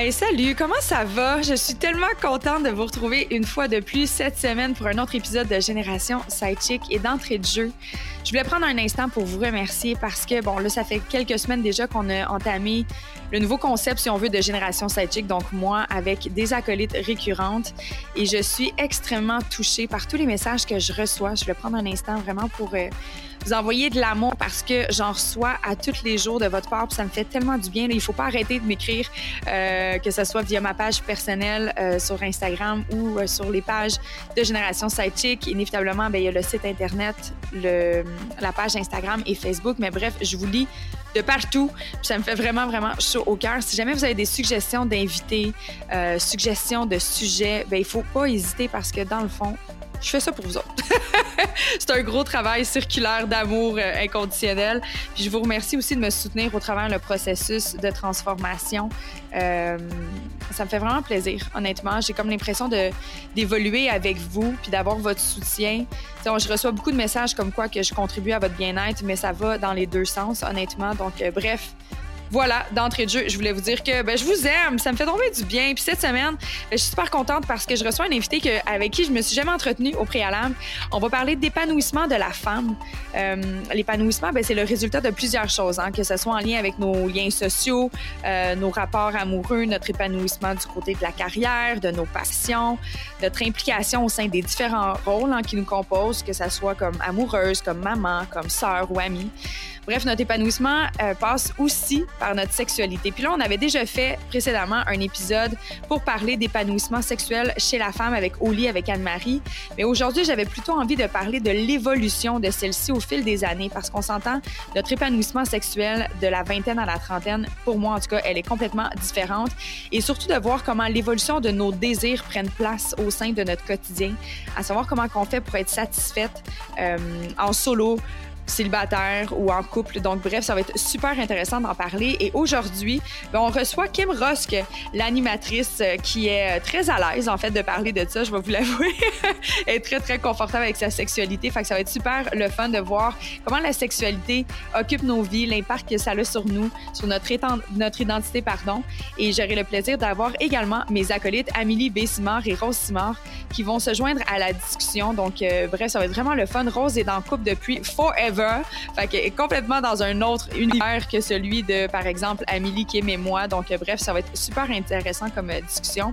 Hey, salut, comment ça va? Je suis tellement contente de vous retrouver une fois de plus cette semaine pour un autre épisode de Génération Sidechick et d'entrée de jeu. Je voulais prendre un instant pour vous remercier parce que, bon, là, ça fait quelques semaines déjà qu'on a entamé le nouveau concept, si on veut, de Génération Sidechick, donc moi, avec des acolytes récurrentes. Et je suis extrêmement touchée par tous les messages que je reçois. Je voulais prendre un instant vraiment pour euh, vous envoyer de l'amour parce que j'en reçois à tous les jours de votre part. Puis ça me fait tellement du bien. Il ne faut pas arrêter de m'écrire, euh, que ce soit via ma page personnelle euh, sur Instagram ou euh, sur les pages de Génération Sidechick. Inévitablement, bien, il y a le site Internet, la page Instagram et Facebook. Mais bref, je vous lis de partout. Ça me fait vraiment, vraiment chaud au cœur. Si jamais vous avez des suggestions d'invités, suggestions de sujets, ben il faut pas hésiter parce que dans le fond, je fais ça pour vous autres. c'est un gros travail circulaire d'amour euh, inconditionnel. Puis je vous remercie aussi de me soutenir au travers le processus de transformation. Euh, ça me fait vraiment plaisir, honnêtement. J'ai comme l'impression d'évoluer avec vous puis d'avoir votre soutien. T'sais, je reçois beaucoup de messages comme quoi que je contribue à votre bien-être, mais ça va dans les deux sens, honnêtement. Donc, euh, bref, voilà, d'entrée de jeu, je voulais vous dire que ben, je vous aime, ça me fait tomber du bien. Puis cette semaine, ben, je suis super contente parce que je reçois un invité que, avec qui je me suis jamais entretenue au préalable. On va parler d'épanouissement de la femme. Euh, L'épanouissement, ben, c'est le résultat de plusieurs choses, hein, que ce soit en lien avec nos liens sociaux, euh, nos rapports amoureux, notre épanouissement du côté de la carrière, de nos passions, notre implication au sein des différents rôles hein, qui nous composent, que ce soit comme amoureuse, comme maman, comme sœur ou amie. Bref, notre épanouissement euh, passe aussi par notre sexualité. Puis là, on avait déjà fait précédemment un épisode pour parler d'épanouissement sexuel chez la femme avec Oli, avec Anne-Marie. Mais aujourd'hui, j'avais plutôt envie de parler de l'évolution de celle-ci au fil des années parce qu'on s'entend, notre épanouissement sexuel de la vingtaine à la trentaine, pour moi en tout cas, elle est complètement différente. Et surtout de voir comment l'évolution de nos désirs prennent place au sein de notre quotidien, à savoir comment on fait pour être satisfaite euh, en solo, célibataire ou en couple. Donc, bref, ça va être super intéressant d'en parler. Et aujourd'hui, ben, on reçoit Kim Rosk, l'animatrice euh, qui est euh, très à l'aise, en fait, de parler de ça. Je vais vous l'avouer. Elle est très, très confortable avec sa sexualité. Fait que ça va être super le fun de voir comment la sexualité occupe nos vies, l'impact que ça a sur nous, sur notre, notre identité, pardon. Et j'aurai le plaisir d'avoir également mes acolytes Amélie B. Simard et Rose Simard qui vont se joindre à la discussion. Donc, euh, bref, ça va être vraiment le fun. Rose est dans couple depuis forever fait est complètement dans un autre univers que celui de, par exemple, Amélie, Kim et moi. Donc, euh, bref, ça va être super intéressant comme euh, discussion.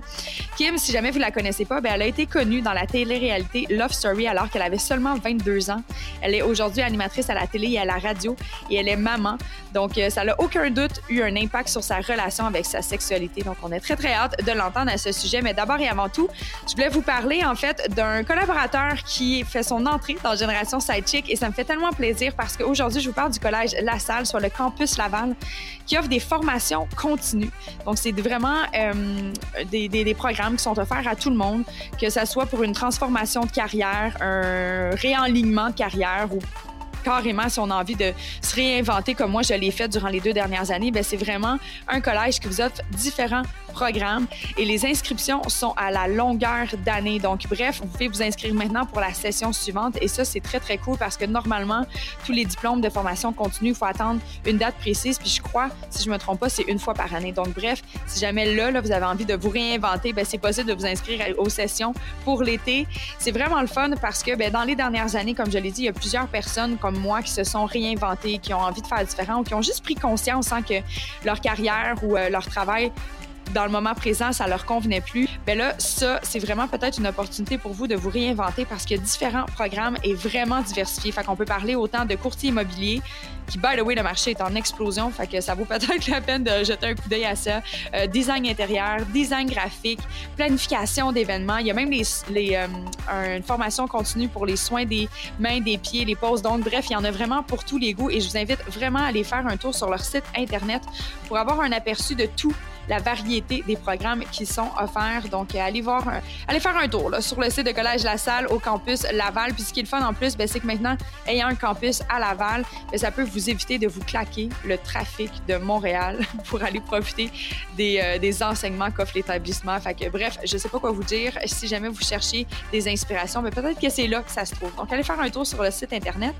Kim, si jamais vous la connaissez pas, ben, elle a été connue dans la télé-réalité Love Story alors qu'elle avait seulement 22 ans. Elle est aujourd'hui animatrice à la télé et à la radio et elle est maman. Donc, euh, ça n'a aucun doute eu un impact sur sa relation avec sa sexualité. Donc, on est très, très hâte de l'entendre à ce sujet. Mais d'abord et avant tout, je voulais vous parler, en fait, d'un collaborateur qui fait son entrée dans Génération Sidechick et ça me fait tellement plaisir parce qu'aujourd'hui, je vous parle du collège La Salle sur le campus Laval qui offre des formations continues. Donc, c'est vraiment euh, des, des, programmes qui sont offerts à tout le monde, que ce soit pour une transformation de carrière, un réalignement de carrière ou carrément, si on a envie de se réinventer comme moi, je l'ai fait durant les deux dernières années, ben c'est vraiment un collège qui vous offre différents et les inscriptions sont à la longueur d'année. Donc, bref, vous pouvez vous inscrire maintenant pour la session suivante et ça, c'est très, très cool parce que normalement, tous les diplômes de formation continue, il faut attendre une date précise. Puis je crois, si je me trompe pas, c'est une fois par année. Donc, bref, si jamais là, là vous avez envie de vous réinventer, ben, c'est possible de vous inscrire aux sessions pour l'été. C'est vraiment le fun parce que ben, dans les dernières années, comme je l'ai dit, il y a plusieurs personnes comme moi qui se sont réinventées, qui ont envie de faire différent ou qui ont juste pris conscience hein, que leur carrière ou euh, leur travail dans le moment présent, ça leur convenait plus, ben là, ça, c'est vraiment peut-être une opportunité pour vous de vous réinventer parce que différents programmes est vraiment diversifié. Fait qu'on peut parler autant de courtiers immobiliers, qui, by the way, le marché est en explosion, fait que ça vaut peut-être la peine de jeter un coup d'œil à ça. Euh, design intérieur, design graphique, planification d'événements. Il y a même les euh, une formation continue pour les soins des mains, des pieds, les poses Donc, Bref, il y en a vraiment pour tous les goûts et je vous invite vraiment à aller faire un tour sur leur site Internet pour avoir un aperçu de tout la variété des programmes qui sont offerts. Donc, allez voir, allez faire un tour sur le site de Collège La Salle au campus Laval. Puis ce qui est le fun en plus, ben, c'est que maintenant, ayant un campus à Laval, ben, ça peut vous éviter de vous claquer le trafic de Montréal pour aller profiter des, euh, des enseignements qu'offre l'établissement. Fait bref, je sais pas quoi vous dire. Si jamais vous cherchez des inspirations, mais ben, peut-être que c'est là que ça se trouve. Donc, allez faire un tour sur le site Internet.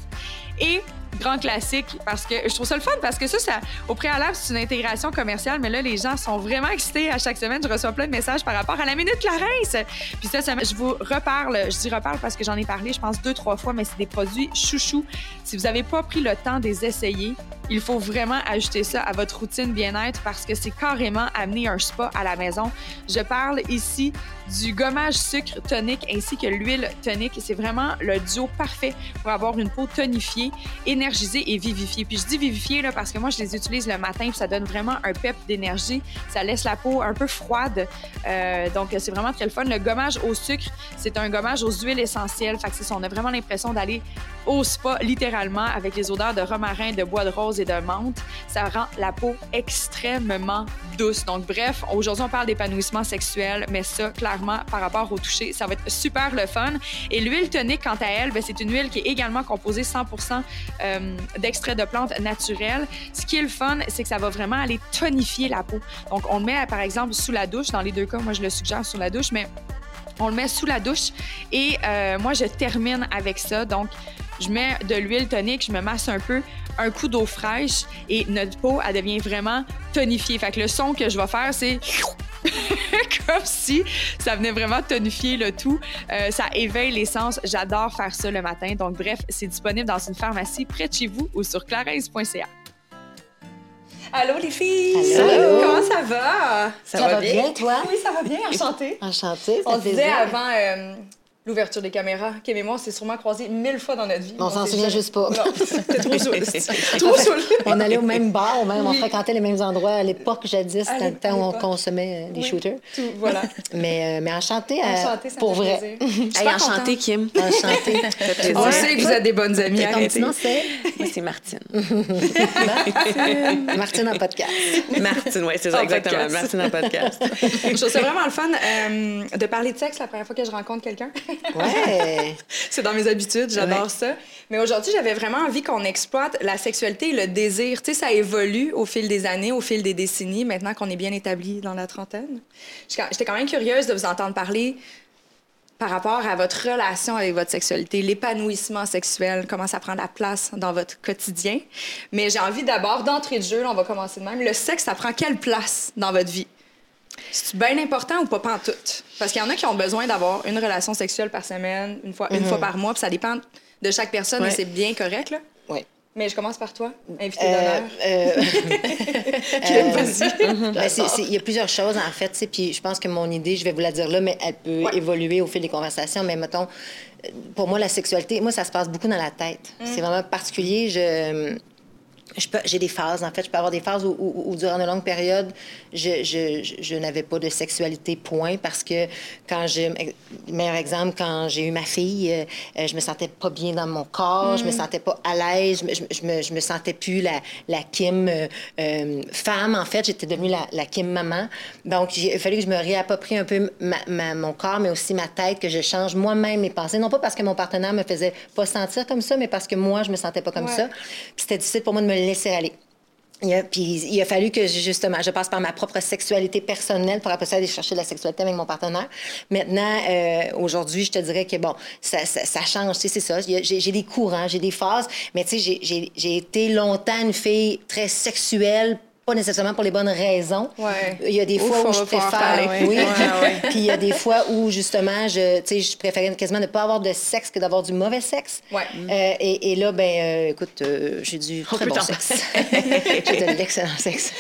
Et grand classique, parce que je trouve ça le fun, parce que ça, au préalable, c'est une intégration commerciale, mais là, les gens sont vraiment excités à chaque semaine. Je reçois plein de messages par rapport à la Minute Clarence. Puis ça, je vous reparle, je dis reparle parce que j'en ai parlé, je pense, deux, trois fois, mais c'est des produits chouchou. Si vous n'avez pas pris le temps de les essayer, il faut vraiment ajouter ça à votre routine bien-être parce que c'est carrément amener un spa à la maison. Je parle ici du gommage sucre tonique ainsi que l'huile tonique. C'est vraiment le duo parfait pour avoir une peau tonifiée, et vivifiée. Puis je dis vivifiée là, parce que moi, je les utilise le matin puis ça donne vraiment un pep d'énergie. Ça laisse la peau un peu froide. Euh, donc, c'est vraiment très le fun. Le gommage au sucre, c'est un gommage aux huiles essentielles. Fait que ça, on a vraiment l'impression d'aller au spa, littéralement, avec les odeurs de romarin, de bois de rose et de menthe. Ça rend la peau extrêmement douce. Donc, bref, aujourd'hui, on parle d'épanouissement sexuel, mais ça, clairement, par rapport au toucher, ça va être super le fun. Et l'huile tonique, quant à elle, ben, c'est une huile qui est également composée 100 euh, d'extrait de plantes naturelles. Ce qui est le fun, c'est que ça va vraiment aller tonifier la peau. Donc, on le met, par exemple, sous la douche. Dans les deux cas, moi, je le suggère sous la douche, mais on le met sous la douche. Et euh, moi, je termine avec ça. Donc, je mets de l'huile tonique, je me masse un peu, un coup d'eau fraîche et notre peau, elle devient vraiment tonifiée. Fait que le son que je vais faire, c'est comme si ça venait vraiment tonifier le tout. Euh, ça éveille l'essence. J'adore faire ça le matin. Donc, bref, c'est disponible dans une pharmacie près de chez vous ou sur clarence.ca. Allô les filles! Allô? Comment ça va? Ça, va, bien? toi? Oui, ça va bien. Enchantée. Enchantée, On disait avant... Euh, l'ouverture des caméras. Kim et moi, on s'est sûrement croisés mille fois dans notre vie. On, s'en souvient juste pas. Non, c'était trop saoul. trop saoul. on allait au même bar, même, on fréquentait les mêmes endroits à l'époque, jadis, c'était le temps où on consommait euh, des shooters. Tout, voilà. Mais, euh, mais enchanté, euh, enchanté pour vrai. hey, enchanté, Kim. Enchanté. on sait que vous êtes des bonnes amies. Ton petit nom, c'est? Moi, c'est Martine. Martine. Martine en podcast. Martine, oui, c'est ça, exactement. Martine en podcast. Je trouve ça vraiment le fun de parler de sexe la première fois que je rencontre quelqu'un. Ouais. C'est dans mes habitudes, j'adore ça. Mais aujourd'hui, j'avais vraiment envie qu'on exploite la sexualité et le désir. Tu sais, ça évolue au fil des années, au fil des décennies, maintenant qu'on est bien établi dans la trentaine. J'étais quand même curieuse de vous entendre parler par rapport à votre relation avec votre sexualité, l'épanouissement sexuel, comment ça prend la place dans votre quotidien. Mais j'ai envie d'abord, d'entrer de jeu, là, on va commencer de même. Le sexe, ça prend quelle place dans votre vie? C'est bien important ou pas pantoute? Parce qu'il y en a qui ont besoin d'avoir une relation sexuelle par semaine, une fois, une fois par mois, puis ça dépend de chaque personne, Ouais. et c'est bien correct, là? Oui. Mais je commence par toi, invité Euh, d'honneur. euh, vas-y. Ben, Il y a plusieurs choses, en fait. Puis je pense que mon idée, je vais vous la dire là, mais elle peut Ouais. évoluer au fil des conversations. Mais mettons, euh, pour moi, la sexualité, moi, ça se passe beaucoup dans la tête. C'est vraiment particulier. Je. je peux- J'ai des phases, en fait. Je peux avoir des phases où, où- où, durant de longues périodes, je, je, je, je n'avais pas de sexualité, point, parce que quand j'ai... Meilleur exemple, quand j'ai eu ma fille, euh, je me sentais pas bien dans mon corps, je me sentais pas à l'aise, je, me- je, me- sentais plus la, la Kim euh, euh, femme, en fait. J'étais devenue la, la Kim maman. Donc, il a fallu que je me réapproprie un peu ma- ma- mon corps, mais aussi ma tête, que je change moi-même mes pensées. Non pas parce que mon partenaire me faisait pas sentir comme ça, mais parce que moi, je me sentais pas comme Ouais. ça. Puis c'était difficile pour moi de me laisser aller. Il a, puis il a fallu que justement je passe par ma propre sexualité personnelle pour après ça aller chercher la sexualité avec mon partenaire. Maintenant, euh, aujourd'hui, je te dirais que bon, ça, ça, ça change, c'est ça. J'ai des courants, j'ai des phases, mais tu sais, j'ai été longtemps une fille très sexuelle pas nécessairement pour les bonnes raisons. Ouais. Il y a des Ouf, fois où je préfère, parler. oui. Ouais, ouais. Puis il y a des fois où justement, je, je préférais quasiment ne pas avoir de sexe que d'avoir du mauvais sexe. Ouais. Euh, et, et là, ben, euh, écoute, euh, j'ai du très bon sexe. j'ai de l'excellent sexe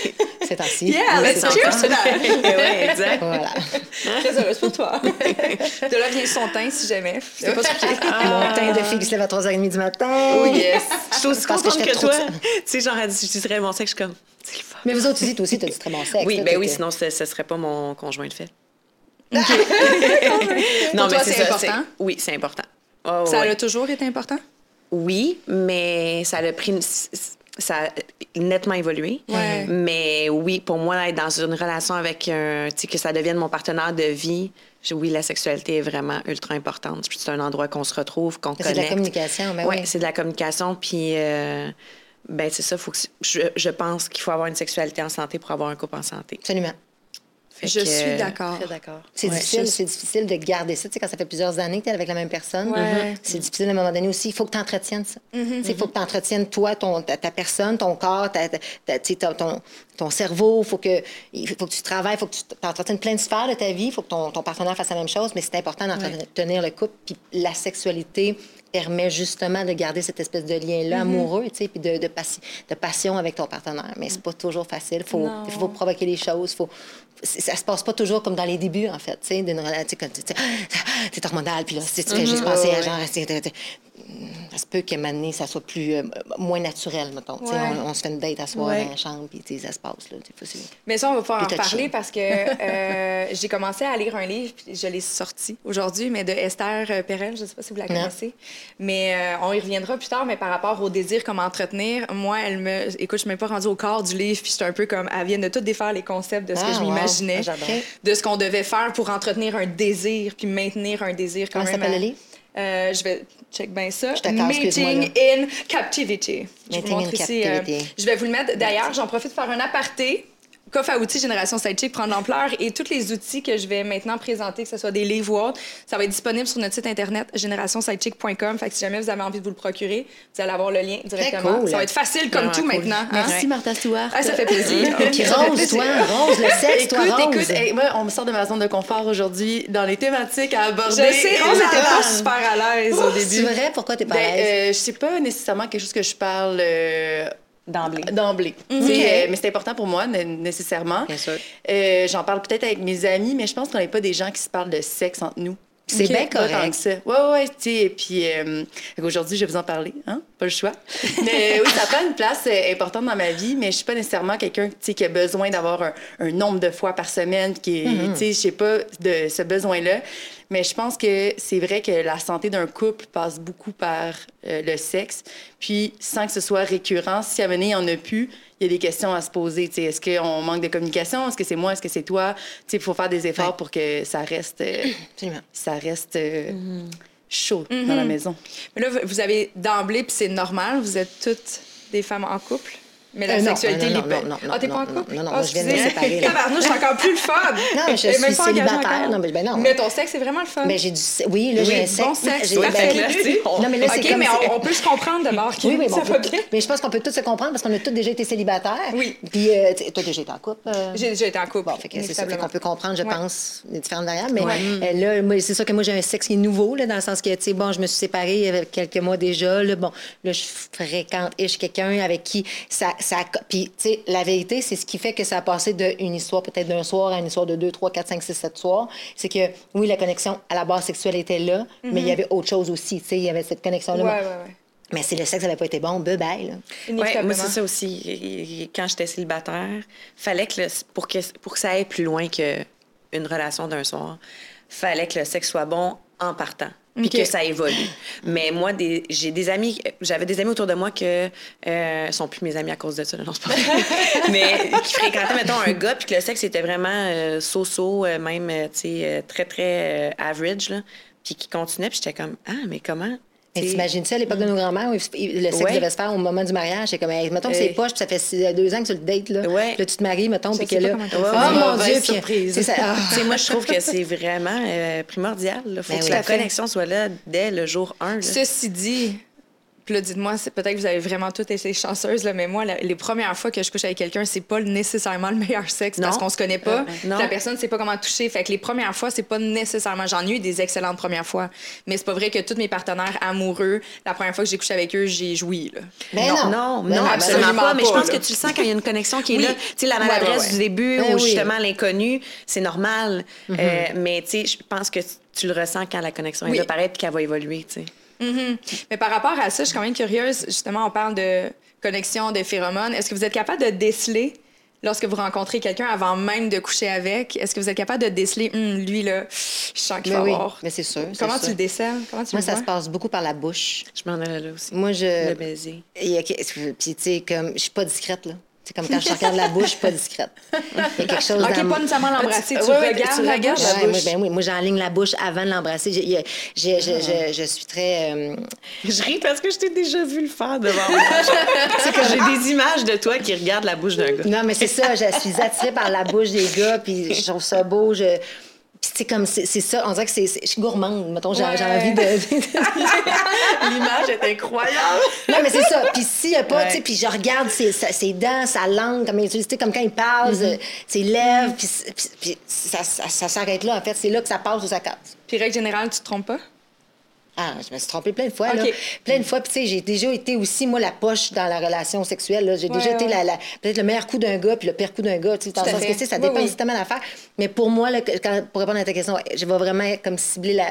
ces temps-ci. Yeah, Oui, let's c'est cheers to that. oui, exact. Voilà. Très heureuse pour toi. de là vient son teint, si jamais. C'est pas suffisant. Mon teint de fille qui se lève à 3h30 du matin. Oh yes. Je suis aussi que contente que, toi. Tu sais, genre, dirais mon sexe, je suis comme, c'est le fun. Mais vous autres aussi, toi aussi, t'as du très bon sexe. Oui, là, ben oui, sinon, ce, serait pas mon conjoint de fait. Pour toi, c'est important? Oui, c'est important. Oh, Ça ouais. a toujours été important? Oui, mais ça a pris une... ça a nettement évolué. Ouais. Mais oui, pour moi, être dans une relation avec un, tu sais, que ça devienne mon partenaire de vie, je- oui, la sexualité est vraiment ultra importante. Puis c'est un endroit qu'on se retrouve, qu'on C'est de la connecte. communication, ben ouais, oui. c'est de la communication. Puis, euh, ben c'est ça. Faut que, je, je pense qu'il faut avoir une sexualité en santé pour avoir un couple en santé. Absolument. Fait Je que, suis euh, d'accord. C'est Ouais, difficile, je- c'est difficile de garder ça. Tu sais, quand ça fait plusieurs années que tu es avec la même personne, Ouais. c'est difficile à un moment donné aussi. Il faut que tu entretiennes ça. Mm-hmm. Tu sais, Il faut que tu entretiennes toi, ton, ta, ta personne, ton corps, ta, ta- ton, ton, cerveau. Il faut que, il faut que tu travailles, il faut que tu entretiennes plein de sphères de ta vie. Il faut que ton, ton partenaire fasse la même chose, mais c'est important d'entretenir le couple. Puis la sexualité permet justement de garder cette espèce de lien-là amoureux, tu sais, puis de, de, passi- de passion avec ton partenaire. Mais c'est pas toujours facile. Il faut, faut provoquer les choses. Faut, ça se passe pas toujours comme dans les débuts, en fait, tu sais, d'une relation, tu sais, t'es hormonal, puis là, tu fais juste penser à genre, sais, ça se peut qu'à un ça soit plus, euh, moins naturel, mettons. Ouais. On, on se fait une date à soir Ouais. dans la chambre, puis ça se passe, là. C'est- Mais ça, on va pouvoir en reparler parce que euh, j'ai commencé à lire un livre, puis je l'ai sorti aujourd'hui, mais de Esther euh, Perel, je ne sais pas si vous la Non. connaissez. Mais euh, on y reviendra plus tard, mais par rapport au désir, comment entretenir, moi, elle me. Écoute, je ne suis même pas rendue au corps du livre, puis j'étais un peu comme. Elle vient de tout défaire les concepts de ce que Ah, je wow. m'imaginais, Ah, de ce qu'on devait faire pour entretenir un désir, puis maintenir un désir quand Comment même. s'appelle à- le livre? Euh, je vais check bien ça. Je Mating in Captivity. Je vais vous in ici, euh, Captivity. je vais vous le mettre. D'ailleurs, j'en profite pour faire un aparté. Coffre à outils Génération Sidechick prend de l'ampleur et tous les outils que je vais maintenant présenter, que ce soit des livres ou autres, ça va être disponible sur notre site internet générationsidechick.com. Fait que si jamais vous avez envie de vous le procurer, vous allez avoir le lien directement. cool. Ça va être facile comme tout cool. maintenant. hein? Merci, Martha Stewart. Ah, ça fait plaisir. Puis toi, Rose, le sexe, toi, Écoute, Rose. écoute, hey, moi, on me sort de ma zone de confort aujourd'hui dans les thématiques à Je aborder. sais, Rose Et n'était pas super à l'aise au Oh, C'est début. vrai? Pourquoi t'es pas Ben, à l'aise? euh, je sais pas nécessairement quelque chose que je parle euh, D'emblée. d'emblée. Sais, euh, mais c'est important pour moi, né- nécessairement. Bien sûr. Euh, J'en parle peut-être avec mes amis, mais je pense qu'on n'est pas des gens qui se parlent de sexe entre nous. C'est Ok, bien tant correct. que ça. Ouais, ouais, tu sais. Et puis, euh, fait qu'aujourd'hui, je vais vous en parler, hein? Pas le choix. mais oui, ça prend une place importante dans ma vie, mais je suis pas nécessairement quelqu'un, qui a besoin d'avoir un, un nombre de fois par semaine, qui, est- Mm-hmm. tu sais, je sais pas de ce besoin-là. Mais je pense que c'est vrai que la santé d'un couple passe beaucoup par euh, le sexe. Puis, sans que ce soit récurrent, si à venir, il n'y en a plus, il y a des questions à se poser. Est-ce qu'on manque de communication? Est-ce que c'est moi? Est-ce que c'est toi? Il faut faire des efforts Ouais. pour que ça reste, euh, ça reste euh, chaud dans Mm-hmm. la maison. Mais là, vous avez d'emblée, puis c'est normal, vous êtes toutes des femmes en couple? Mais la Euh, sexualité non, non, pas. non, non, Ah, t'es non, pas en non, couple? non, non, Ah, moi, je viens de me séparer, là. Tabarnouche, c'est encore plus le fun. Non, mais je suis célibataire. Non, mais ben non. Mais ton sexe, c'est vraiment le fun. Ben, j'ai du... Oui, là, j'ai Oui, un sexe. bon sexe, J'ai- parfait. ben. Non, mais là, c'est comme... mais on, on peut se comprendre d'abord. Oui, oui, bon, ça on va peut- bien. mais je pense qu'on peut tous se comprendre parce qu'on a tous déjà été célibataires. Oui. Puis, euh, toi, déjà été en couple. euh? J'ai déjà été en couple. Bon, fait que c'est ça. Qu'on peut comprendre, je pense, les différentes variables. Mais euh, là, c'est sûr que moi, j'ai un sexe qui est nouveau, dans le sens que, tu sais, bon, je me suis séparée il y avait quelques mois déjà. Là, bon, là, je fréquente quelqu'un avec qui ça. Ça Puis, tu sais, la vérité, c'est ce qui fait que ça a passé d'une histoire, peut-être d'un soir, à une histoire de deux, trois, quatre, cinq, six, sept soirs. C'est que, oui, la connexion à la base sexuelle était là, mais il y avait autre chose aussi. Tu sais, il y avait cette connexion-là. Mm-hmm. Ouais, ouais, ouais. Mais si le sexe n'avait pas été bon, bye bye, là. Moi, c'est ça aussi. Quand j'étais célibataire, fallait que le- pour, que pour que ça aille plus loin qu'une relation d'un soir, fallait que le sexe soit bon en partant. Puis que ça évolue. Mais moi, j'ai des amis, j'avais des amis autour de moi que euh, sont plus mes amis à cause de ça, non, c'est pas vrai. Mais qui fréquentaient, mettons, un gars, puis que le sexe était vraiment euh, so-so, euh, même, euh, tu sais, très, très euh, average, là. Puis qui continuait, puis j'étais comme, ah, mais comment? Mais t'imagines ça, à l'époque de nos grands-mères, où le sexe Ouais. devait se faire au moment du mariage. C'est comme, hey, mettons que Euh, c'est poche, puis ça fait six- deux ans que tu le dates, là. Ouais. Là, tu te maries, mettons, puis que là. oh mon Dieu, puis- surprise. c'est ça. Tu sais, moi, je trouve que c'est vraiment euh, primordial. Il faut Ben que oui. la connexion soit là dès le jour 1. Ceci dit, puis là, dites-moi, c'est peut-être que vous avez vraiment toutes été chanceuses, là, mais moi, la- les premières fois que je couche avec quelqu'un, c'est pas nécessairement le meilleur sexe parce qu'on se connaît pas. Euh. La personne ne sait pas comment toucher. Fait que les premières fois, c'est pas nécessairement. J'en ai eu des excellentes premières fois, mais c'est pas vrai que tous mes partenaires amoureux, la première fois que j'ai couché avec eux, j'ai joui. Là. Ben non. Non, Ben non, non, absolument pas. Mais je pense là. que tu le sens quand il y a une connexion qui est Oui. là. Tu sais, la maladresse ouais, ouais. du début Ben ou oui. justement l'inconnu, c'est normal. Mm-hmm. Euh, mais tu sais, je pense que tu le ressens quand la connexion Oui. est là, pareil, puis qu'elle va évoluer, tu sais. Mhm. Mais par rapport à ça, je suis quand même curieuse. Justement, on parle de connexion, de phéromones. Est-ce que vous êtes capable de déceler lorsque vous rencontrez quelqu'un avant même de coucher avec, est-ce que vous êtes capable de déceler, Hum, lui, là, je sens qu'il Mais faut oui, avoir? mais c'est sûr. Comment tu sûr. le décèles? Comment tu Moi, le ça vois? se passe beaucoup par la bouche. Je m'en allais là aussi. Moi, je. Le baiser. Il y a Puis, tu sais, comme, je suis pas discrète, là. C'est comme quand je regarde la bouche, je suis pas discrète. Il y a quelque chose OK, dans... pas nécessairement l'embrasser, tu ouais, regardes tu la regardes bouche? la Ouais, moi, bouche. ben oui, moi j'enligne la bouche avant de l'embrasser. J'ai- je, je- je suis très. euh, Je ris parce que je t'ai déjà vu le faire devant moi. C'est que j'ai des images de toi qui regardent la bouche d'un gars. Non, mais c'est ça, je suis attirée par la bouche des gars, puis je trouve ça beau. Je... C'est comme, c'est c'est ça, on dirait que c'est, je suis gourmande, mettons, j'ai j'ai Ouais. envie de... L'image est incroyable. non, mais c'est ça, puis s'il y a pas, Ouais. tu sais, puis je regarde ses, ses dents, sa langue, comme il utilise, comme quand il parle, Mm-hmm. euh, ses lèvres, puis, puis- puis ça, ça, ça s'arrête là, en fait, c'est là que ça passe ou ça casse. Puis, règle générale, tu te trompes pas? Ah, je me suis trompée plein de fois, là. Plein de fois. Puis, tu sais, j'ai déjà été aussi, moi, la poche dans la relation sexuelle. là. J'ai déjà Ouais, été la, la- peut-être le meilleur coup d'un gars puis le pire coup d'un gars. Tu sais, dans le sens que, ça dépend oui. aussi tellement d'affaires. Mais pour moi, là, quand- pour répondre à ta question, je vais vraiment comme cibler la,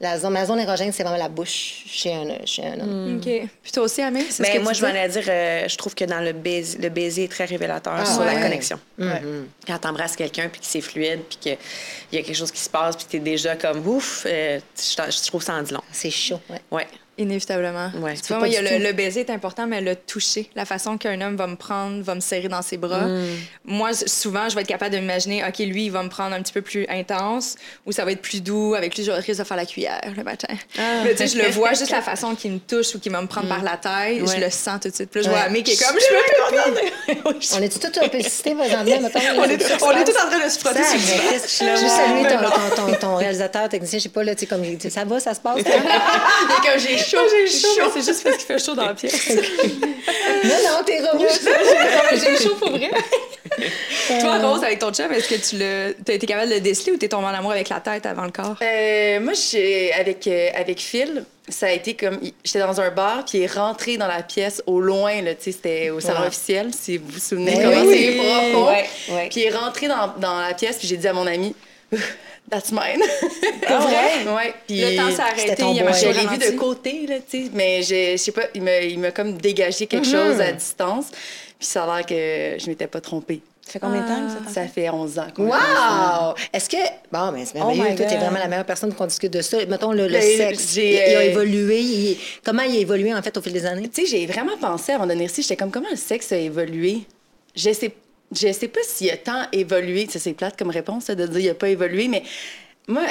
la zone. Ma zone érogène, c'est vraiment la bouche chez un, chez un homme. OK. Puis toi aussi, Amé? c'est ce que Ben, moi, tu je m'en dis? allais dire, euh, je trouve que dans le baiser, le baiser est très révélateur Ah, sur ouais. la connexion. Ouais. Quand t'embrasses quelqu'un, puis que c'est fluide, puis qu'il y a quelque chose qui se passe, puis t'es déjà comme ouf, euh, je, je trouve ça en dit long. C'est chaud, ouais. Ouais. Inévitablement. Ouais. Tu vois, pas moi, il y a le, tout. le baiser est important, mais le toucher, la façon qu'un homme va me prendre, va me serrer dans ses bras. Mm. Moi, souvent, je vais être capable de m'imaginer, OK, lui, il va me prendre un petit peu plus intense, ou ça va être plus doux. Avec lui, je risque de faire la cuillère le matin. Ah. Là, tu sais, je le vois, juste la façon qu'il me touche ou qu'il va me prendre par la taille, je Mm. Le sens tout de suite. Puis là, je vois. Amé qui est comme, je plus. On est-tu tous un peu excités présentement, mettons? On est, on est tous en train de se frotter sur juste saluer ton, réalisateur, technicien, je sais pas, là, tu sais, comme, ça va, ça se passe? hein? Est comme j'ai chaud, J'ai chaud, c'est juste parce qu'il fait chaud dans la pièce. non, non, t'es rouge. J'ai chaud pour vrai. Toi, Rose, avec ton chum, est-ce que tu l'as, t'as été capable de le déceler ou t'es tombé en amour avec la tête avant le corps? Euh, moi, j'ai- avec, euh, avec Phil, ça a été comme. J'étais dans un bar, puis il est rentré dans la pièce au loin, là, tu sais, c'était au salon Ouais. officiel, si vous vous souvenez Ben comment oui. c'est profond. Puis il est rentré dans, dans la pièce, puis j'ai dit à mon ami, That's mine. Vrai? Ouais. Puis Le temps s'est arrêté, il a je l'ai vu de côté, là, tu sais. Mais je, sais pas, il m'a, il m'a comme dégagé quelque Mm-hmm. chose à distance. Puis ça a l'air que je m'étais pas trompée. Ça fait combien de temps que ça Ça fait? 11 ans. Wow! Est-ce que. Bon, mais c'est merveilleux. Oh my Toi, t'es vraiment la meilleure personne qu'on discute de ça. Mettons le, Ben, sexe. Il, a euh, évolué. Comment il a évolué, en fait, au fil des années? Tu sais, j'ai vraiment pensé avant de venir ici, j'étais comme comment le sexe a évolué? Je sais, je sais pas s'il a tant évolué. Ça, c'est plate comme réponse de dire il a pas évolué, mais moi,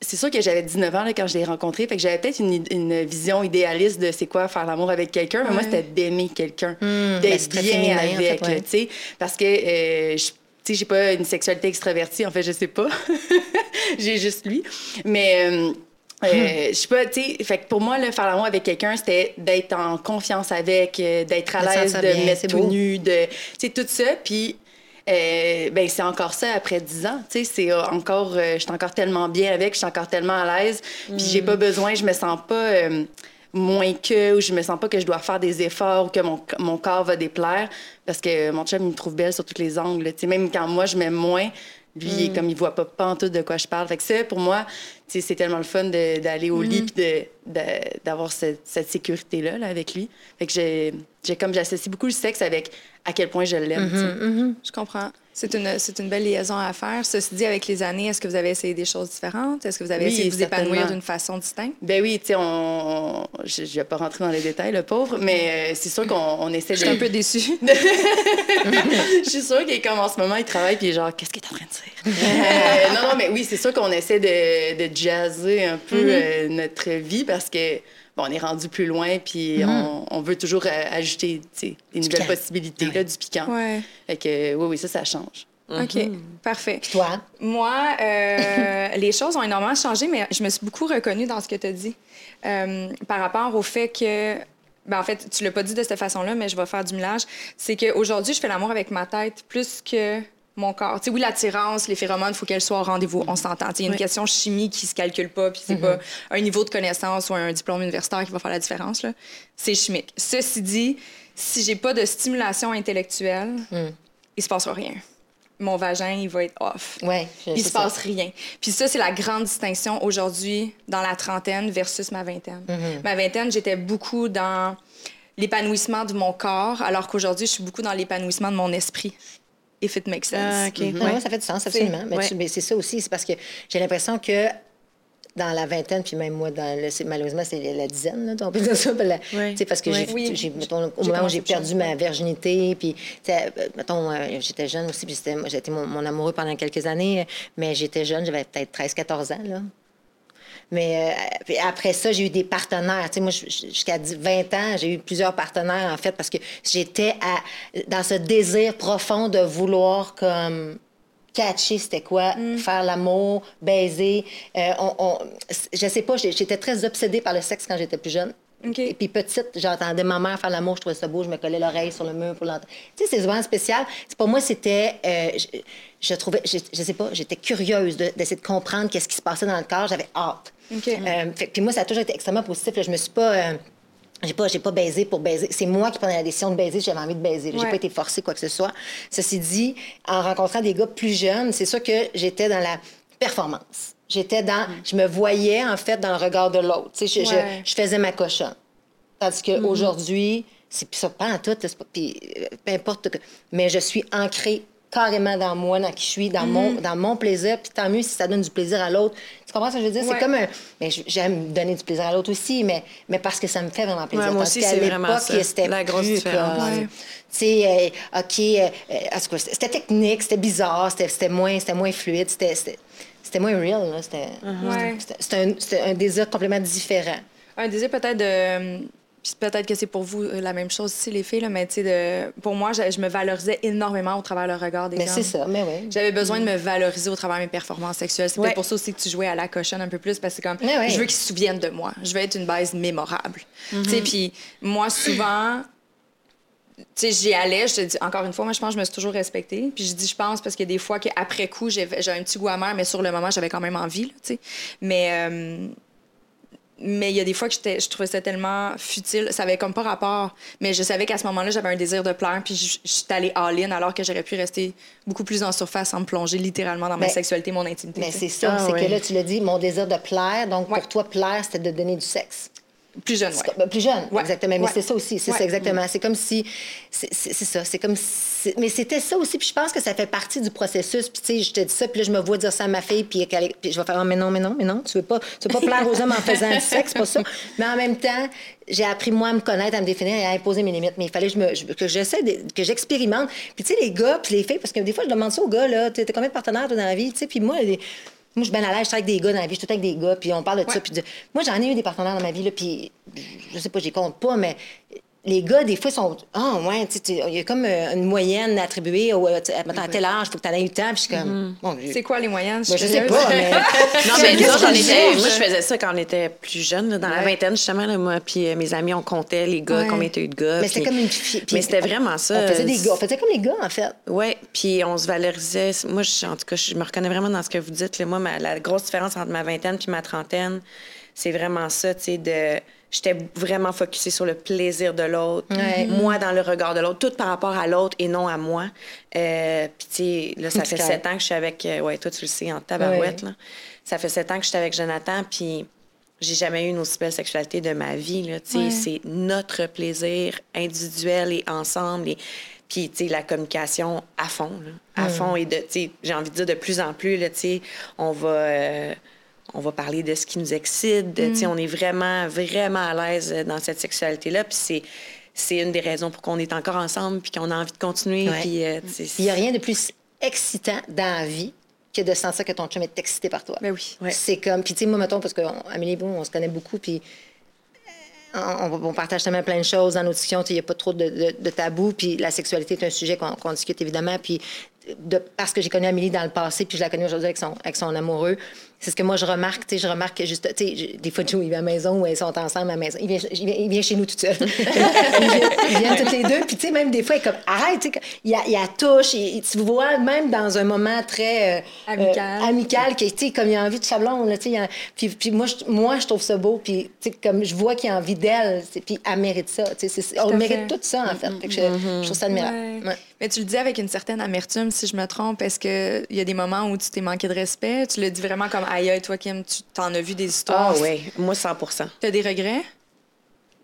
c'est sûr que j'avais 19 ans là, quand je l'ai rencontré, fait que j'avais peut-être une, une vision idéaliste de c'est quoi faire l'amour avec quelqu'un, mais moi, c'était d'aimer quelqu'un, ben, d'être bien féminin, en fait, avec, ouais. tu sais, parce que euh, je tu sais, j'ai pas une sexualité extravertie, en fait, je sais pas. j'ai juste lui. Mais euh, euh, je sais pas, tu sais, fait que pour moi, là, faire l'amour avec quelqu'un, c'était d'être en confiance avec, euh, d'être à l'aise, de bien, mettre tout beau. nu, de, tu sais, tout ça. Puis, euh, ben, c'est encore ça après 10 ans. Tu sais, c'est euh, encore, euh, je suis encore tellement bien avec, je suis encore tellement à l'aise. Puis, j'ai pas besoin, je me sens pas euh, moins que, ou je me sens pas que je dois faire des efforts ou que mon, mon corps va déplaire. Parce que mon chum, il me trouve belle sur tous les angles. Tu sais, même quand moi, je m'aime moins, lui, il est comme il voit pas pantoute de quoi je parle. Fait que ça, pour moi, tu sais, c'est tellement le fun d'aller au lit puis de- de- d'avoir cette, cette sécurité-là là, avec lui. Fait que j'ai j'ai comme j'associe beaucoup le sexe avec à quel point je l'aime. tu sais. Je comprends. C'est une, c'est une belle liaison à faire. Ceci dit, avec les années, est-ce que vous avez essayé des choses différentes? Est-ce que vous avez Oui, essayé de vous épanouir d'une façon distincte? Ben oui, tu sais, on, on- je ne vais pas rentrer dans les détails, le pauvre, mais euh, c'est sûr qu'on on essaie Je de. suis un peu déçue. je suis sûre qu'il est comme en ce moment, il travaille, puis il est genre, qu'est-ce qu'il est en train de dire? Euh, non, non, mais oui, c'est sûr qu'on essaie de, de jazzer un peu euh, notre vie parce que, bon, on est rendu plus loin, puis on, on veut toujours euh, ajouter, tu sais, des nouvelles piquant. possibilités, là, du piquant. Ouais. Fait que, oui, oui, ça, ça change. OK. Parfait. Toi? Moi, euh, les choses ont énormément changé, mais je me suis beaucoup reconnue dans ce que tu as dit. Euh, par rapport au fait que. Ben, en fait, tu l'as pas dit de cette façon-là, mais je vais faire du millage. C'est qu'aujourd'hui, je fais l'amour avec ma tête plus que mon corps. Tu sais, oui, l'attirance, les phéromones, il faut qu'elles soient au rendez-vous. On s'entend. Il y a une Oui. question chimie qui se calcule pas, puis c'est pas un niveau de connaissance ou un diplôme universitaire qui va faire la différence. C'est chimique. Ceci dit, si j'ai pas de stimulation intellectuelle, il se passera rien. Mon vagin, il va être off. Oui. Il se passe rien. Puis ça, c'est la grande distinction aujourd'hui dans la trentaine versus ma vingtaine. Ma vingtaine, j'étais beaucoup dans l'épanouissement de mon corps, alors qu'aujourd'hui, je suis beaucoup dans l'épanouissement de mon esprit. If it makes sense. Ah. Non, Ouais. ça fait du sens, absolument. Mais, ouais. tu- mais c'est ça aussi, c'est parce que j'ai l'impression que dans la vingtaine, puis même moi, dans le, c'est- malheureusement, c'est la, dizaine, là, on peut dire ça. la- sais, Parce que Ouais. j'ai, Oui. j'ai- mettons, au moment où j'ai perdu ma virginité, puis, euh, mettons, euh, j'étais jeune aussi, puis moi, j'étais mon, mon amoureux pendant quelques années, mais j'étais jeune, j'avais peut-être 13-14 ans, là. Mais euh, puis après ça, j'ai eu des partenaires. Tu sais, moi, jusqu'à 10 20 ans, j'ai eu plusieurs partenaires, en fait, parce que j'étais à, dans ce désir profond de vouloir, comme, catcher c'était quoi, faire l'amour, baiser. Euh, on, on- je sais pas, j'étais très obsédée par le sexe quand j'étais plus jeune. Et puis petite, j'entendais ma mère faire l'amour, je trouvais ça beau, je me collais l'oreille sur le mur pour l'entendre. Tu sais, c'est vraiment spécial. C'est pour moi, c'était, euh, je, je trouvais, je, je sais pas, j'étais curieuse de- d'essayer de comprendre qu'est-ce qui se passait dans le corps. J'avais hâte. OK. Euh, fait- puis moi, ça a toujours été extrêmement positif. là. Je me suis pas. euh, j'ai pas, j'ai pas baisé pour baiser. C'est moi qui prenais la décision de baiser. J'avais envie de baiser. J'ai Ouais. pas été forcée, quoi que ce soit. Ceci dit, en rencontrant des gars plus jeunes, c'est sûr que j'étais dans la performance. J'étais dans. Je me voyais, en fait, dans le regard de l'autre. Tu sais, je, je- Ouais. je faisais ma cochonne. Tandis qu'aujourd'hui, c'est puis ça pas en tout. c'est pas- Puis euh, peu importe. que- Mais je suis ancrée carrément dans moi, dans qui je suis, dans, mon, dans mon plaisir. Puis tant mieux si ça donne du plaisir à l'autre. Tu comprends ce que je veux dire? Ouais. C'est comme un. Mais j'aime donner du plaisir à l'autre aussi, mais, mais parce que ça me fait vraiment plaisir. Ouais, moi aussi, c'est vraiment ça, c'était la grosse plus différence. Ouais. Tu sais, euh, OK, euh, euh, c'était technique, c'était bizarre, c'était moins, c'était moins fluide, c'était- c'était moins real. là, C'était Ouais. c'était- c'était un, désir complètement différent. Un désir peut-être de. Peut-être que c'est pour vous euh, la même chose aussi, les filles, là, mais tu sais, de... pour moi, je, je me valorisais énormément au travers le regard des Mais c'est ça, mais oui. J'avais besoin de me valoriser au travers de mes performances sexuelles. C'est Ouais. peut-être pour ça aussi que tu jouais à la cochonne un peu plus, parce que comme, Ouais, ouais. je veux qu'ils se souviennent de moi. Je veux être une baise mémorable. Tu sais, puis moi, souvent, sais, j'y allais, je te dis, encore une fois, moi, je pense que je me suis toujours respectée. Puis je dis, je pense, parce qu'il y a des fois qu'après coup, j'ai un petit goût amer, mais sur le moment, j'avais quand même envie, là, tu sais. Mais. euh, mais il y a des fois que j'étais- je trouvais ça tellement futile. Ça avait comme pas rapport. Mais je savais qu'à ce moment-là, j'avais un désir de plaire. Puis je, je suis allée all-in alors que j'aurais pu rester beaucoup plus en surface sans me plonger littéralement dans ma Mais- sexualité, mon intimité. Mais tu c'est ça, Ah, c'est ouais. que là, tu l'as dit, mon désir de plaire. Donc, Ouais. pour toi, plaire, c'était de donner du sexe. Plus jeune, ben, plus jeune, Ouais. exactement. Mais Ouais. c'est ça aussi, c'est Ouais. ça exactement. C'est comme si, c'est ça, c'est comme si- mais c'était ça aussi. Puis je pense que ça fait partie du processus. Puis tu sais, je te dis ça, puis là je me vois dire ça à ma fille, puis, je vais faire, Ah, mais non, mais non, mais non, tu veux pas, tu veux pas plaire aux hommes en faisant du sexe, c'est pas ça. Mais en même temps, j'ai appris moi à me connaître, à me définir et à imposer mes limites. Mais il fallait que je me, je- que j'essaie, que j'expérimente. Puis tu sais, les gars, puis les filles, parce que des fois je demande ça aux gars là, t'as combien de partenaires dans la vie, tu sais, puis moi. les- moi, je suis bien à l'aise, je travaille avec des gars dans la vie, je suis tout avec des gars, puis on parle de ça. Puis de- Moi, j'en ai eu des partenaires dans ma vie, là, puis je sais pas, j'y compte pas, mais les gars, des fois, sont. Ah, ouais, tu sais, tu- il y a comme euh, une moyenne attribuée au. euh, sais, Mettons, à tel âge, il faut que tu en aies eu tant, puis je suis comme. Mon Dieu. C'est quoi les moyennes? Ben, je sais pas, mais. Non, mais nous autres, on était- moi, je faisais ça quand on était plus jeune, dans la Ouais. vingtaine, justement. Là, moi, puis euh, mes amis, on comptait les gars, Ouais. combien t'as eu de gars. Mais c'était comme une fille. Mais c'était vraiment ça. On faisait des gars. On faisait comme les gars, en fait. Oui, puis on se valorisait. Moi, je, en tout cas, je me reconnais vraiment dans ce que vous dites. là. Moi, ma- la grosse différence entre ma vingtaine puis ma trentaine, c'est vraiment ça, tu sais, de... J'étais vraiment focusée sur le plaisir de l'autre, Ouais. moi dans le regard de l'autre, tout par rapport à l'autre et non à moi. Euh, puis, tu sais, là, ça fait sept ans que je suis avec... euh, ouais, toi, tu le sais, en tabarouette, Ouais. là. Ça fait sept ans que je suis avec Jonathan, puis j'ai jamais eu une aussi belle sexualité de ma vie, là, tu sais. Ouais. C'est notre plaisir individuel et ensemble. Et, puis, tu sais, la communication à fond, là, à fond. Et de, tu sais, j'ai envie de dire de plus en plus, là, tu sais, on va... euh, on va parler de ce qui nous excite. tu sais, On est vraiment, vraiment à l'aise dans cette sexualité-là. Puis c'est, c'est une des raisons pour qu'on est encore ensemble puis qu'on a envie de continuer. Ouais. Puis, euh, Il n'y a rien de plus excitant dans la vie que de sentir que ton chum est excité par toi. Ben oui. Ouais. C'est comme. Puis, tu sais, moi, mettons, parce qu'Amélie et moi, on se connaît beaucoup, puis euh, on, on partage tellement plein de choses dans nos discussions. Il n'y a pas trop de, de, de tabous. Puis la sexualité est un sujet qu'on discute évidemment. Puis de, parce que j'ai connu Amélie dans le passé, puis je la connais aujourd'hui avec son, avec son amoureux, c'est ce que moi je remarque. Tu sais, je remarque que juste, tu sais, des fois, Joe, il vient à la maison ou elles sont ensemble à la maison. Il vient, il vient, il vient chez nous tout seul. ils, viennent, toutes les deux. Puis, tu sais, même des fois, il est comme, arrête, tu sais, il, a- il a touche. il- tu vois, même dans un moment très. euh, Amical. euh, amical, tu sais, comme il a envie de sa blonde, là, tu sais, Puis, puis moi, je, moi, je trouve ça beau. Puis, tu sais, comme je vois qu'il a envie d'elle, puis elle mérite ça. Tu sais, on mérite fait. tout ça, en fait. Fait que je, je trouve ça admirable. Ouais. Ouais. Mais tu le dis avec une certaine amertume, si je me trompe, est-ce qu'il y a des moments où tu t'es manqué de respect? Tu le dis vraiment comme aïe, aïe, toi, Kim, tu t'en as vu des histoires? Ah oui, moi 100 T'as des regrets?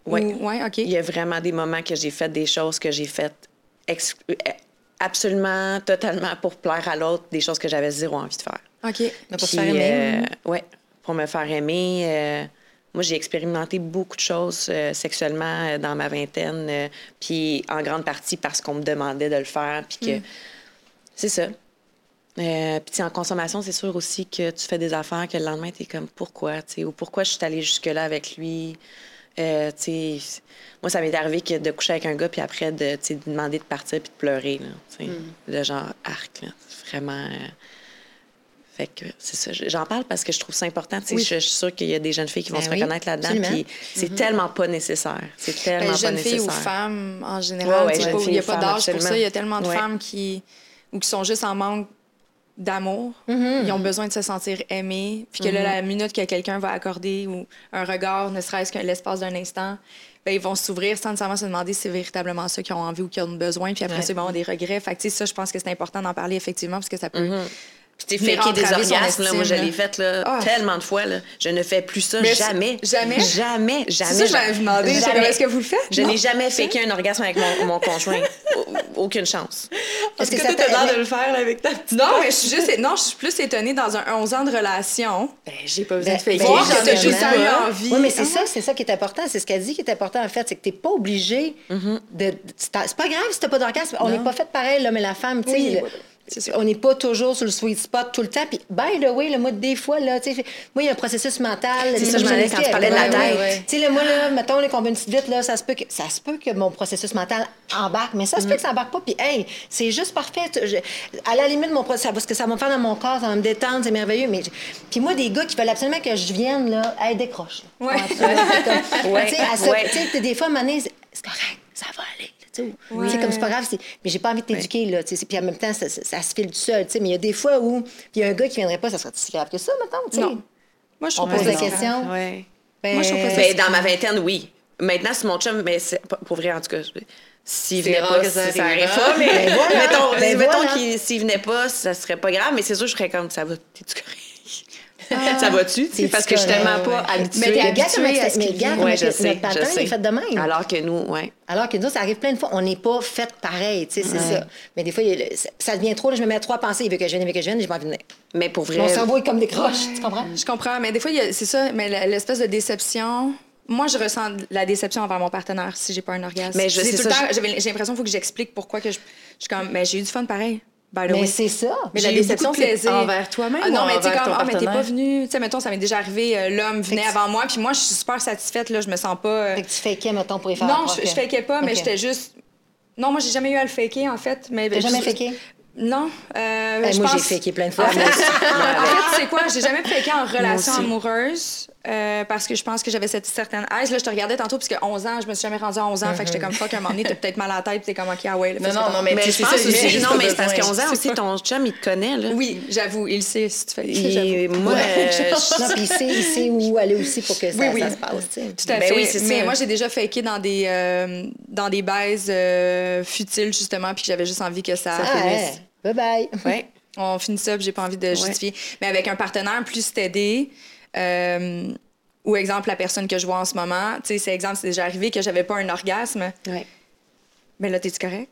Oui. Ou- Ouais, OK. Il y a vraiment des moments que j'ai fait des choses que j'ai faites ex- euh, absolument, totalement pour plaire à l'autre, des choses que j'avais zéro envie de faire. OK. Mais pour se Puis, faire aimer. euh, ouais, pour me faire aimer. euh, moi, j'ai expérimenté beaucoup de choses euh, sexuellement euh, dans ma vingtaine, euh, puis en grande partie parce qu'on me demandait de le faire, puis que c'est ça. Euh, puis en consommation, c'est sûr aussi que tu fais des affaires que le lendemain, tu es comme pourquoi, tu sais, ou pourquoi je suis allée jusque-là avec lui? Euh, tu sais, moi, ça m'est arrivé que de coucher avec un gars, puis après, de, tu sais, de demander de partir puis de pleurer, là, tu sais. Le genre arc, là. Vraiment. euh, Fait que c'est ça. J'en parle parce que je trouve ça important. tu sais, Oui. Je, je suis sûre qu'il y a des jeunes filles qui vont Ben se oui, reconnaître là-dedans. Puis c'est tellement pas nécessaire. C'est tellement Ben, pas jeunes filles nécessaire. ou femmes en général. Ouais, ouais, il n'y a pas d'âge pour ça. Il y a tellement de Ouais. femmes qui, ou qui sont juste en manque d'amour. Mm-hmm. Ils ont besoin de se sentir aimés. Puis que là, la minute que quelqu'un va accorder ou un regard, ne serait-ce que l'espace d'un instant, ben, ils vont s'ouvrir sans nécessairement se demander si c'est véritablement ça qu'ils ont envie ou qu'ils ont besoin. Puis après Ouais. ça, ils vont avoir des regrets. Fait que, ça, je pense que c'est important d'en parler effectivement parce que ça peut. Puis t'es venir faker des orgasmes, là, moi je l'ai là. fait là, Ah. tellement de fois. Là. Je ne fais plus ça Mais jamais. jamais? Jamais, jamais. C'est ça, je vais vous demander. Jamais. Est-ce que vous le faites? Je n'ai jamais faké un orgasme avec mon, mon conjoint. Au- Aucune chance. Parce Est-ce que, que t'as t'a- l'air de le faire là, avec ta petite Non, mais je suis juste... Non, je suis plus étonnée dans un 11 ans de relation. Ben, j'ai pas besoin Ben, de faker. ben, Voir que t'as juste eu envie. Oui, mais c'est Ah. ça, c'est ça qui est important. C'est ce qu'elle dit qui est important, en fait. C'est que t'es pas obligé Mm-hmm. de. c'est pas grave si t'as pas d'orgasme. On n'est pas fait pareil, l'homme et la femme. tu sais. Le-. On n'est pas toujours sur le sweet spot tout le temps. Puis, by the way, là, moi, des fois, là, tu sais, moi, il y a un processus mental. C'est ça, je m'en quand tu parlais de la tête. Tu sais, là, moi, là, mettons, là, qu'on va une petite vite, là, ça se peut que, ça se peut que mon processus mental embarque. Mais ça se peut que ça embarque pas. Puis, hey, c'est juste parfait. Je- à la limite, mon processus, parce que ça va me faire dans mon corps, ça va me détendre, c'est merveilleux. Mais, puis moi, des gars qui veulent absolument que je vienne, là, hey, décroche. là. Ouais. Tu sais, ouais. des fois, à c'est correct, ça va aller. Tu sais, Ouais. C'est comme c'est pas grave, mais j'ai pas envie de t'éduquer, là. tu sais, Puis en même temps, ça, ça- ça se file tout seul. tu sais, Mais il y a des fois où il y a un gars qui viendrait pas, ça serait si grave que ça, mettons. tu sais. Moi, je On trouve pas pose la question. Ouais. Ben, Moi, je trouve pas ça Ben, dans ma vingtaine, oui. Maintenant, c'est mon chum, mais c'est pas- pour vrai, en tout cas, je- s'il venait pas, que ça ça arrive, hein? pas, mais Ben voilà, mettons, ben mettons voilà. qu'il- s'il venait pas, ça serait pas grave, mais c'est sûr, je serais comme, ça va, correct? Ça va-tu? Parce que je suis tellement pas habituée. Mais regarde, Ouais, notre- sais. est fait de même. Alors que nous, ouais. Alors que nous, ça arrive plein de fois. On n'est pas fait pareil, tu sais, c'est ça. Mais des fois, il ça- devient trop. là, je me mets à trois pensées. Il veut que je vienne, il veut que je vienne, j'ai pas envie de venir. Mais pour vrai. Mon cerveau est comme des croches, tu comprends? Je comprends, mais des fois, c'est ça, mais l'espèce de déception. Moi, je ressens de la déception envers mon partenaire si j'ai pas un orgasme. Mais je- tout le temps, j'ai l'impression qu'il faut que j'explique pourquoi que je, je suis comme, mais j'ai eu du fun pareil. The Mais c'est ça. Mais J'ai la eu beaucoup déception, de c'est plaisir. envers toi-même Ah non, ou mais tu sais, comme, ah, mais t'es pas venu. Tu sais, mettons, ça m'est déjà arrivé, euh, l'homme venait Fait que- avant moi, puis moi, je suis super satisfaite, là, je me sens pas. euh, Fait que tu fakais, mettons, pour y faire Non, je, je fakais pas, mais j'étais juste. Non, moi, j'ai jamais eu à le faker, en fait. Mais T'as jamais faké? Non. euh, Ben, je moi, j'ai pense- faké plein de fois. En fait, c'est quoi? J'ai jamais faké en relation amoureuse euh, parce que je pense que j'avais cette certaine aise. Là, je te regardais tantôt parce que 11 ans, je me suis jamais rendue à 11 ans. Fait que j'étais comme fuck, à un moment donné, t'as peut-être mal à la tête, t'es comme ok, ah ouais. là, Non, non, non, mais, Mais c'est ça, aussi, non, mais c'est parce qu'à 11 ans aussi, ton chum, il te connaît, là. Oui, j'avoue, il sait si tu fais. Et moi, Ouais. euh, non, il sait, il sait où aller aussi pour que ça, Oui, oui. ça se passe, tu sais. Tout à Ben fait. oui, c'est mais ça. moi, j'ai déjà faké dans des, euh, dans des baises euh, futiles, justement, puis j'avais juste envie que ça, Ah, finisse. ouais. Bye bye. ouais. On finit ça, puis j'ai pas envie de justifier. Mais avec un partenaire plus stédé, euh, ou exemple, la personne que je vois en ce moment, tu sais, c'est exemple, c'est déjà arrivé que j'avais pas un orgasme. Ouais. Mais là, t'es-tu correct?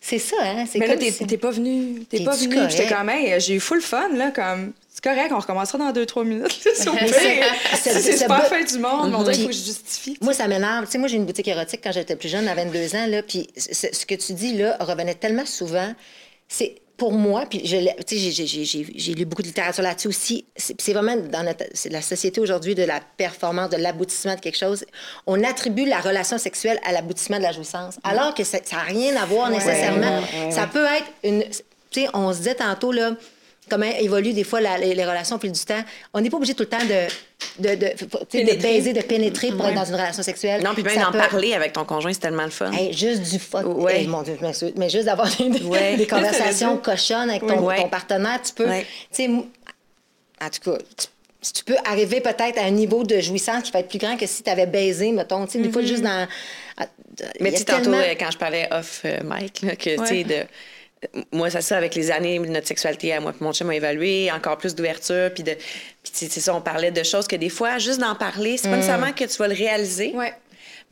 C'est ça, hein? C'est Mais là, comme t'es si- t'es pas venu. T'es pas venu. J'étais comme, hey, j'ai eu full fun, là, comme, c'est correct, on recommencera dans 2-3 minutes, si on Mais peut. c'est- C'est pas la fin du monde, mais on dirait qu'il faut que je justifie. Moi, ça m'énerve. Tu sais, moi, j'ai une boutique érotique quand j'étais plus jeune, à 22 ans, là, puis ce que tu dis, là, revenait tellement souvent. C'est pour moi, puis j'ai- lu beaucoup de littérature là-dessus aussi. C'est vraiment dans notre, la société aujourd'hui de la performance, de l'aboutissement de quelque chose. On attribue la relation sexuelle à l'aboutissement de la jouissance, alors que ça n'a rien à voir nécessairement. ouais, ouais, Ça peut être une. Tu sais, on se disait tantôt, là, comment évoluent des fois la- les, les relations au fil du temps. On n'est pas obligé tout le temps de, de, baiser, de pénétrer pour être dans une relation sexuelle. Non, puis même d'en peut- parler avec ton conjoint, c'est tellement le fun. Hey, juste du fuck. Ouais. Hey, mon Dieu, je m'excuse. Mais juste d'avoir des, Ouais. des conversations cochonnes avec ton, Ouais. ton partenaire, tu peux. Ouais. Tu sais, en tout cas, tu, si tu peux arriver peut-être à un niveau de jouissance qui va être plus grand que si tu avais baisé, mettons. Tu sais, des fois, juste dans. Mais tu sais, tantôt, tellement- euh, quand je parlais off euh, que, tu sais, de... Moi, c'est ça, avec les années, notre sexualité à moi puis mon chum a évalué, encore plus d'ouverture, puis de... Puis tu sais, c'est ça, on parlait de choses que des fois, juste d'en parler, c'est pas nécessairement que tu vas le réaliser, Ouais.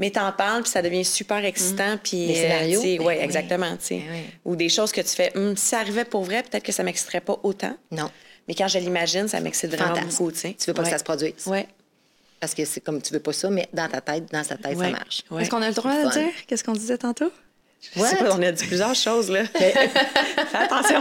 mais t'en parles, puis ça devient super excitant. Puis, Les scénarios? Oui, Ben ouais, oui. exactement. tu sais. Ben oui. Ou des choses que tu fais, Hum, si ça arrivait pour vrai, peut-être que ça m'exciterait pas autant. Non. Mais quand je l'imagine, ça m'excite vraiment Fantasme. beaucoup. Tu veux pas que Ouais. ça se produise. Ouais. Parce que c'est comme tu veux pas ça, mais dans ta tête, dans sa tête, ça Ouais. marche. Ouais. Est-ce qu'on a le droit de dire qu'est-ce qu'on disait tantôt? Je sais pas, on a dit plusieurs choses, là. Fais attention.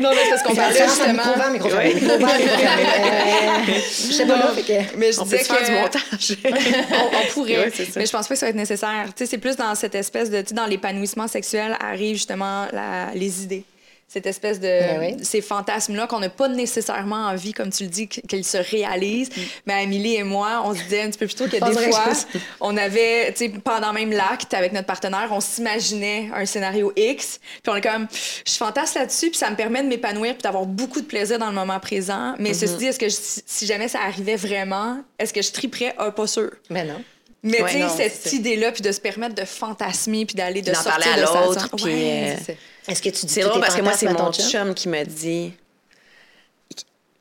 Non, mais c'est parce qu'on parlait justement. ouvert, micro fermé, micro ouvert, micro fermé. Euh, Je sais pas là, fait que... Mais je on peut disais se faire que du montage. on, on pourrait, Ouais, c'est ça. mais je pense pas que ça va être nécessaire. Tu sais, c'est plus dans cette espèce de, tu sais, dans l'épanouissement sexuel arrive justement la- les idées. Cette espèce de, Ben oui. ces fantasmes-là qu'on n'a pas nécessairement envie, comme tu le dis, qu'ils se réalisent. Mm. Mais Amélie et moi, on se disait un petit peu plus tôt que des fois, on avait, tu sais, pendant même l'acte avec notre partenaire, on s'imaginait un scénario X. Puis on est comme, je fantasme là-dessus, puis ça me permet de m'épanouir puis d'avoir beaucoup de plaisir dans le moment présent. Mais Mm-hmm. ceci dit, est-ce que je- si jamais ça arrivait vraiment, est-ce que je triperais? Ah, pas sûr. Mais non. Mais Ouais, tu sais, cette idée-là, puis de se permettre de fantasmer, puis d'aller de D'en sortir parler à de l'autre, zone. puis, Ouais, euh. Est-ce que tu dis C'est drôle parce que moi, c'est mon chum? chum qui m'a dit.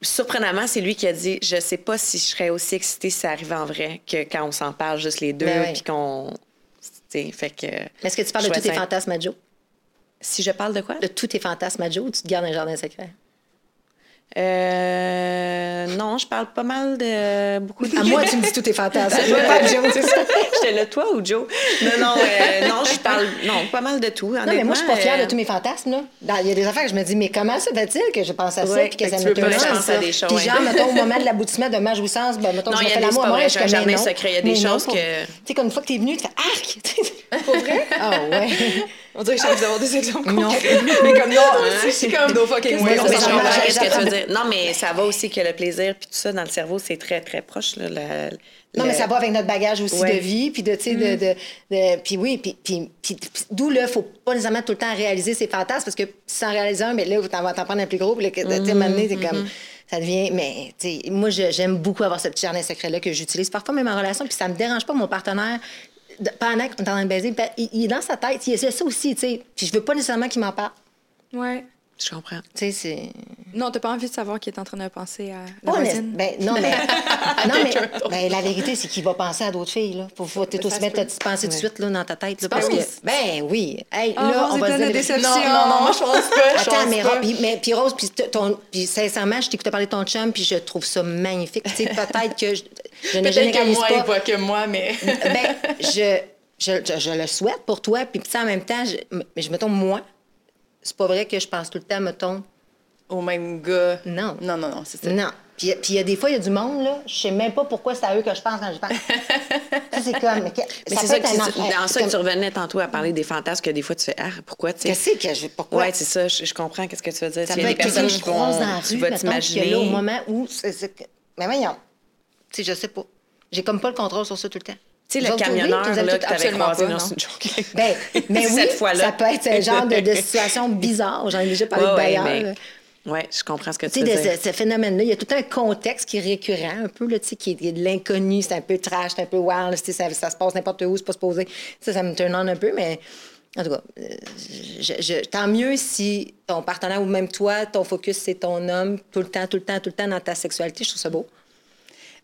Surprenamment, c'est lui qui a dit Je sais pas si je serais aussi excitée si ça arrivait en vrai que quand on s'en parle juste les deux, Ben puis qu'on. Tu sais, fait que. Mais Est-ce que tu parles de tous tes fantasmes à Joe? Si je parle de quoi? De tous tes fantasmes à Joe ou tu te gardes un jardin secret? Euh, non, je parle pas mal de beaucoup de. À moi, tu me dis tous tes fantasmes. Je pas Joe. C'est ça. J'étais là, toi ou Joe? Non, non, euh, non, je parle. Non, pas mal de tout. Non, mais moi, je suis pas fière euh, de tous mes fantasmes. là. Il y a des affaires que je me dis, mais comment ça fait-il que je pense à ça Ouais, puis que fait ça me pense à des choses, Puis ouais. genre, mettons, au moment de l'aboutissement de ma jouissance, ben, mettons, Non, je me il y a fais des- l'amour c'est à pas moi, vrai, je suis j'ai un comme, mais jardin non. secret. Il y a des non, choses que- Tu sais, comme une fois que t'es venu, tu fais arc! Pour vrai? Ah ouais. On dirait que je viens d'avoir des exemples Non. Mais comme non, je suis comme no fucking way. Non, Non, mais ça va, aussi que le plaisir puis tout ça dans le cerveau, c'est très, très proche. Là, Non, le- mais ça va avec notre bagage aussi Ouais. de vie, puis de, tu sais, de, de, de- puis oui, puis, puis, puis- puis d'où là, faut pas nécessairement tout le temps réaliser ses fantasmes, parce que sans réaliser un, mais là, t'en vas t'en prendre un plus gros, puis là, que- tu sais, donné, t'es comme, ça devient, mais, tu sais, moi, j'aime beaucoup avoir ce petit jardin secret-là que j'utilise parfois même en relation, puis ça me dérange pas, mon partenaire, pendant qu'on est en train de baiser, ben, il, il est dans sa tête, il essaie ça aussi, tu sais, puis je veux pas nécessairement qu'il m'en parle, Ouais. Je comprends. tu sais, c'est... Non, t'as pas envie de savoir qu'il est en train de penser à la voisine? honnête. Ben, non, mais, non, mais ben, la vérité, c'est qu'il va penser à d'autres filles. Là. Faut, faut t'es Ça aussi se mettre ta petite pensée tout de suite là, dans ta tête. Là, parce que, oui? ben oui. Hey, Oh, là, Rose on va dire... déception. Non, non, non, moi, je pense pas. Je Attends, mais, puis, mais, puis Rose, puis, ton, puis sincèrement, je t'écoutais parler de ton chum, puis je trouve ça magnifique. Tu sais, peut-être que je, je ne Peut-être que généralise moi, il pas. voit que moi, mais... ben, je, je, je, je le souhaite pour toi, puis sais, en même temps, je, mais je mettons, moi, c'est pas vrai que je pense tout le temps, mettons, Au même gars. Non. Non, non, non, c'est ça. Non. Puis puis il y a des fois, il y a du monde, là, je sais même pas pourquoi c'est à eux que je pense quand je pense. ça, c'est comme. Mais, ça c'est ça que tu- dans ça que tu revenais tantôt à parler des fantasmes que des fois tu fais Ah, pourquoi tu sais? Qu'est-ce que je. Pourquoi? Ouais, c'est ça, je, je comprends qu'est-ce que tu veux dire. ça Il y a des personnes que qui vont, tu rue, vas t'imaginer. là, au moment où. c'est- c'est que- Mais voyons. Sais, je sais pas. J'ai comme pas le contrôle sur ça tout le temps. Tu sais, le oui, camionneur là, que t'avais croisé, pas, non, c'est une joke. Ben, mais oui, Cette fois-là. ça peut être ce genre de, de situation bizarre. J'en ai déjà parlé Ouais, de ouais, là. Ouais, je comprends ce que tu de ce, ce phénomène-là, il y a tout un contexte qui est récurrent, un peu, là, tu sais, qui est, de l'inconnu, c'est un peu trash, c'est un peu wild, ça, ça se passe n'importe où, c'est pas supposé. Ça, ça me turn on un peu, mais en tout cas, euh, je- je- tant mieux si ton partenaire ou même toi, ton focus, c'est ton homme, tout le temps, tout le temps, tout le temps dans ta sexualité. Je trouve ça beau.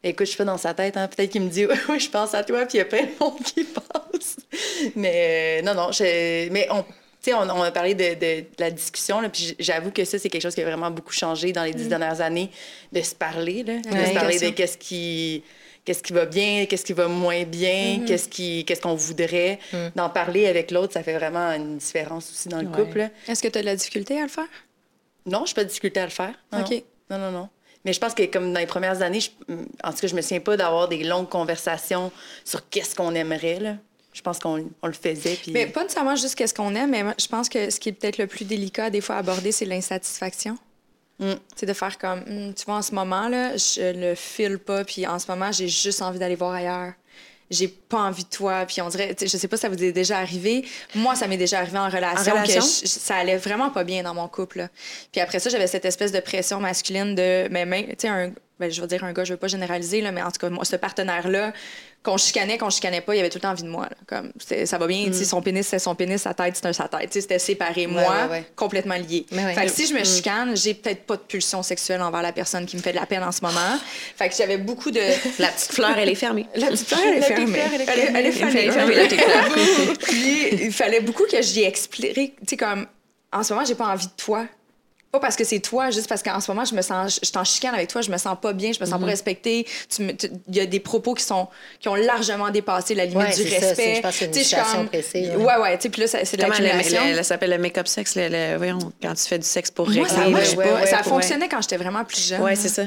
Écoute, je suis pas dans sa tête. Hein. Peut-être qu'il me dit oui, je pense à toi, puis il y a plein de monde qui pense. Mais euh, non, non. je- Mais on, on, on a parlé de, de- de la discussion, là, puis j'avoue que ça, c'est quelque chose qui a vraiment beaucoup changé dans les dix dernières années, de se parler, là, de se parler de qu'est-ce qui qu'est-ce qui va bien, qu'est-ce qui va moins bien, qu'est-ce qui qu'est-ce qu'on voudrait. D'en parler avec l'autre, ça fait vraiment une différence aussi dans le Ouais. couple. là. Est-ce que tu as de la difficulté à le faire? Non, je n'ai pas de difficulté à le faire. Non, OK. Non, non, non. Mais je pense que comme dans les premières années, je- en tout cas, je me souviens pas d'avoir des longues conversations sur qu'est-ce qu'on aimerait. Là. Je pense qu'on on le faisait. Puis... Mais pas nécessairement juste qu'est-ce qu'on aime, mais je pense que ce qui est peut-être le plus délicat des fois à aborder, c'est l'insatisfaction. Mm. C'est de faire comme, Hum, tu vois, en ce moment, là, je le file pas, puis en ce moment, j'ai juste envie d'aller voir ailleurs. J'ai pas envie de toi, puis on dirait, je sais pas si ça vous est déjà arrivé. Moi, ça m'est déjà arrivé en relation, En relation? que je- ça allait vraiment pas bien dans mon couple. là. Puis après ça, j'avais cette espèce de pression masculine de, mais même, tu sais, un, ben, je vais dire un gars, je veux pas généraliser, là, mais en tout cas, moi, ce partenaire-là, qu'on chicanait, qu'on chicanait pas, il avait tout le temps envie de moi. là. Comme, ça va bien, sais, son pénis, c'est son pénis, sa tête, c'est sa tête. C'était séparé. moi, ouais, ouais. complètement lié. Fait que si je me chicane, j'ai peut-être pas de pulsion sexuelle envers la personne qui me fait de la peine en ce moment. Fait que j'avais beaucoup de. La petite fleur, elle est fermée. La petite fleur, elle est fermée. elle est fermée. Elle est fermée. Puis, il fallait beaucoup que j'y explique. Tu sais, comme, en ce moment, j'ai pas envie de toi. Pas parce que c'est toi, juste parce qu'en ce moment, je me sens, je t'en chicane avec toi, je me sens pas bien, je me sens pas respectée. Me- tu- Il y a des propos qui sont, qui ont largement dépassé la limite Ouais, du ça, respect. c'est- je pense que une situation comme- précise, Ouais, ouais. ouais, tu sais, puis là, ça- c'est de l'accumulation. ça s'appelle le make-up sexe, le, le- voyons, quand tu fais du sexe pour régler. Moi, ça le- ouais, pas. ouais, ça fonctionnait quand j'étais vraiment plus jeune. Ouais, c'est ça.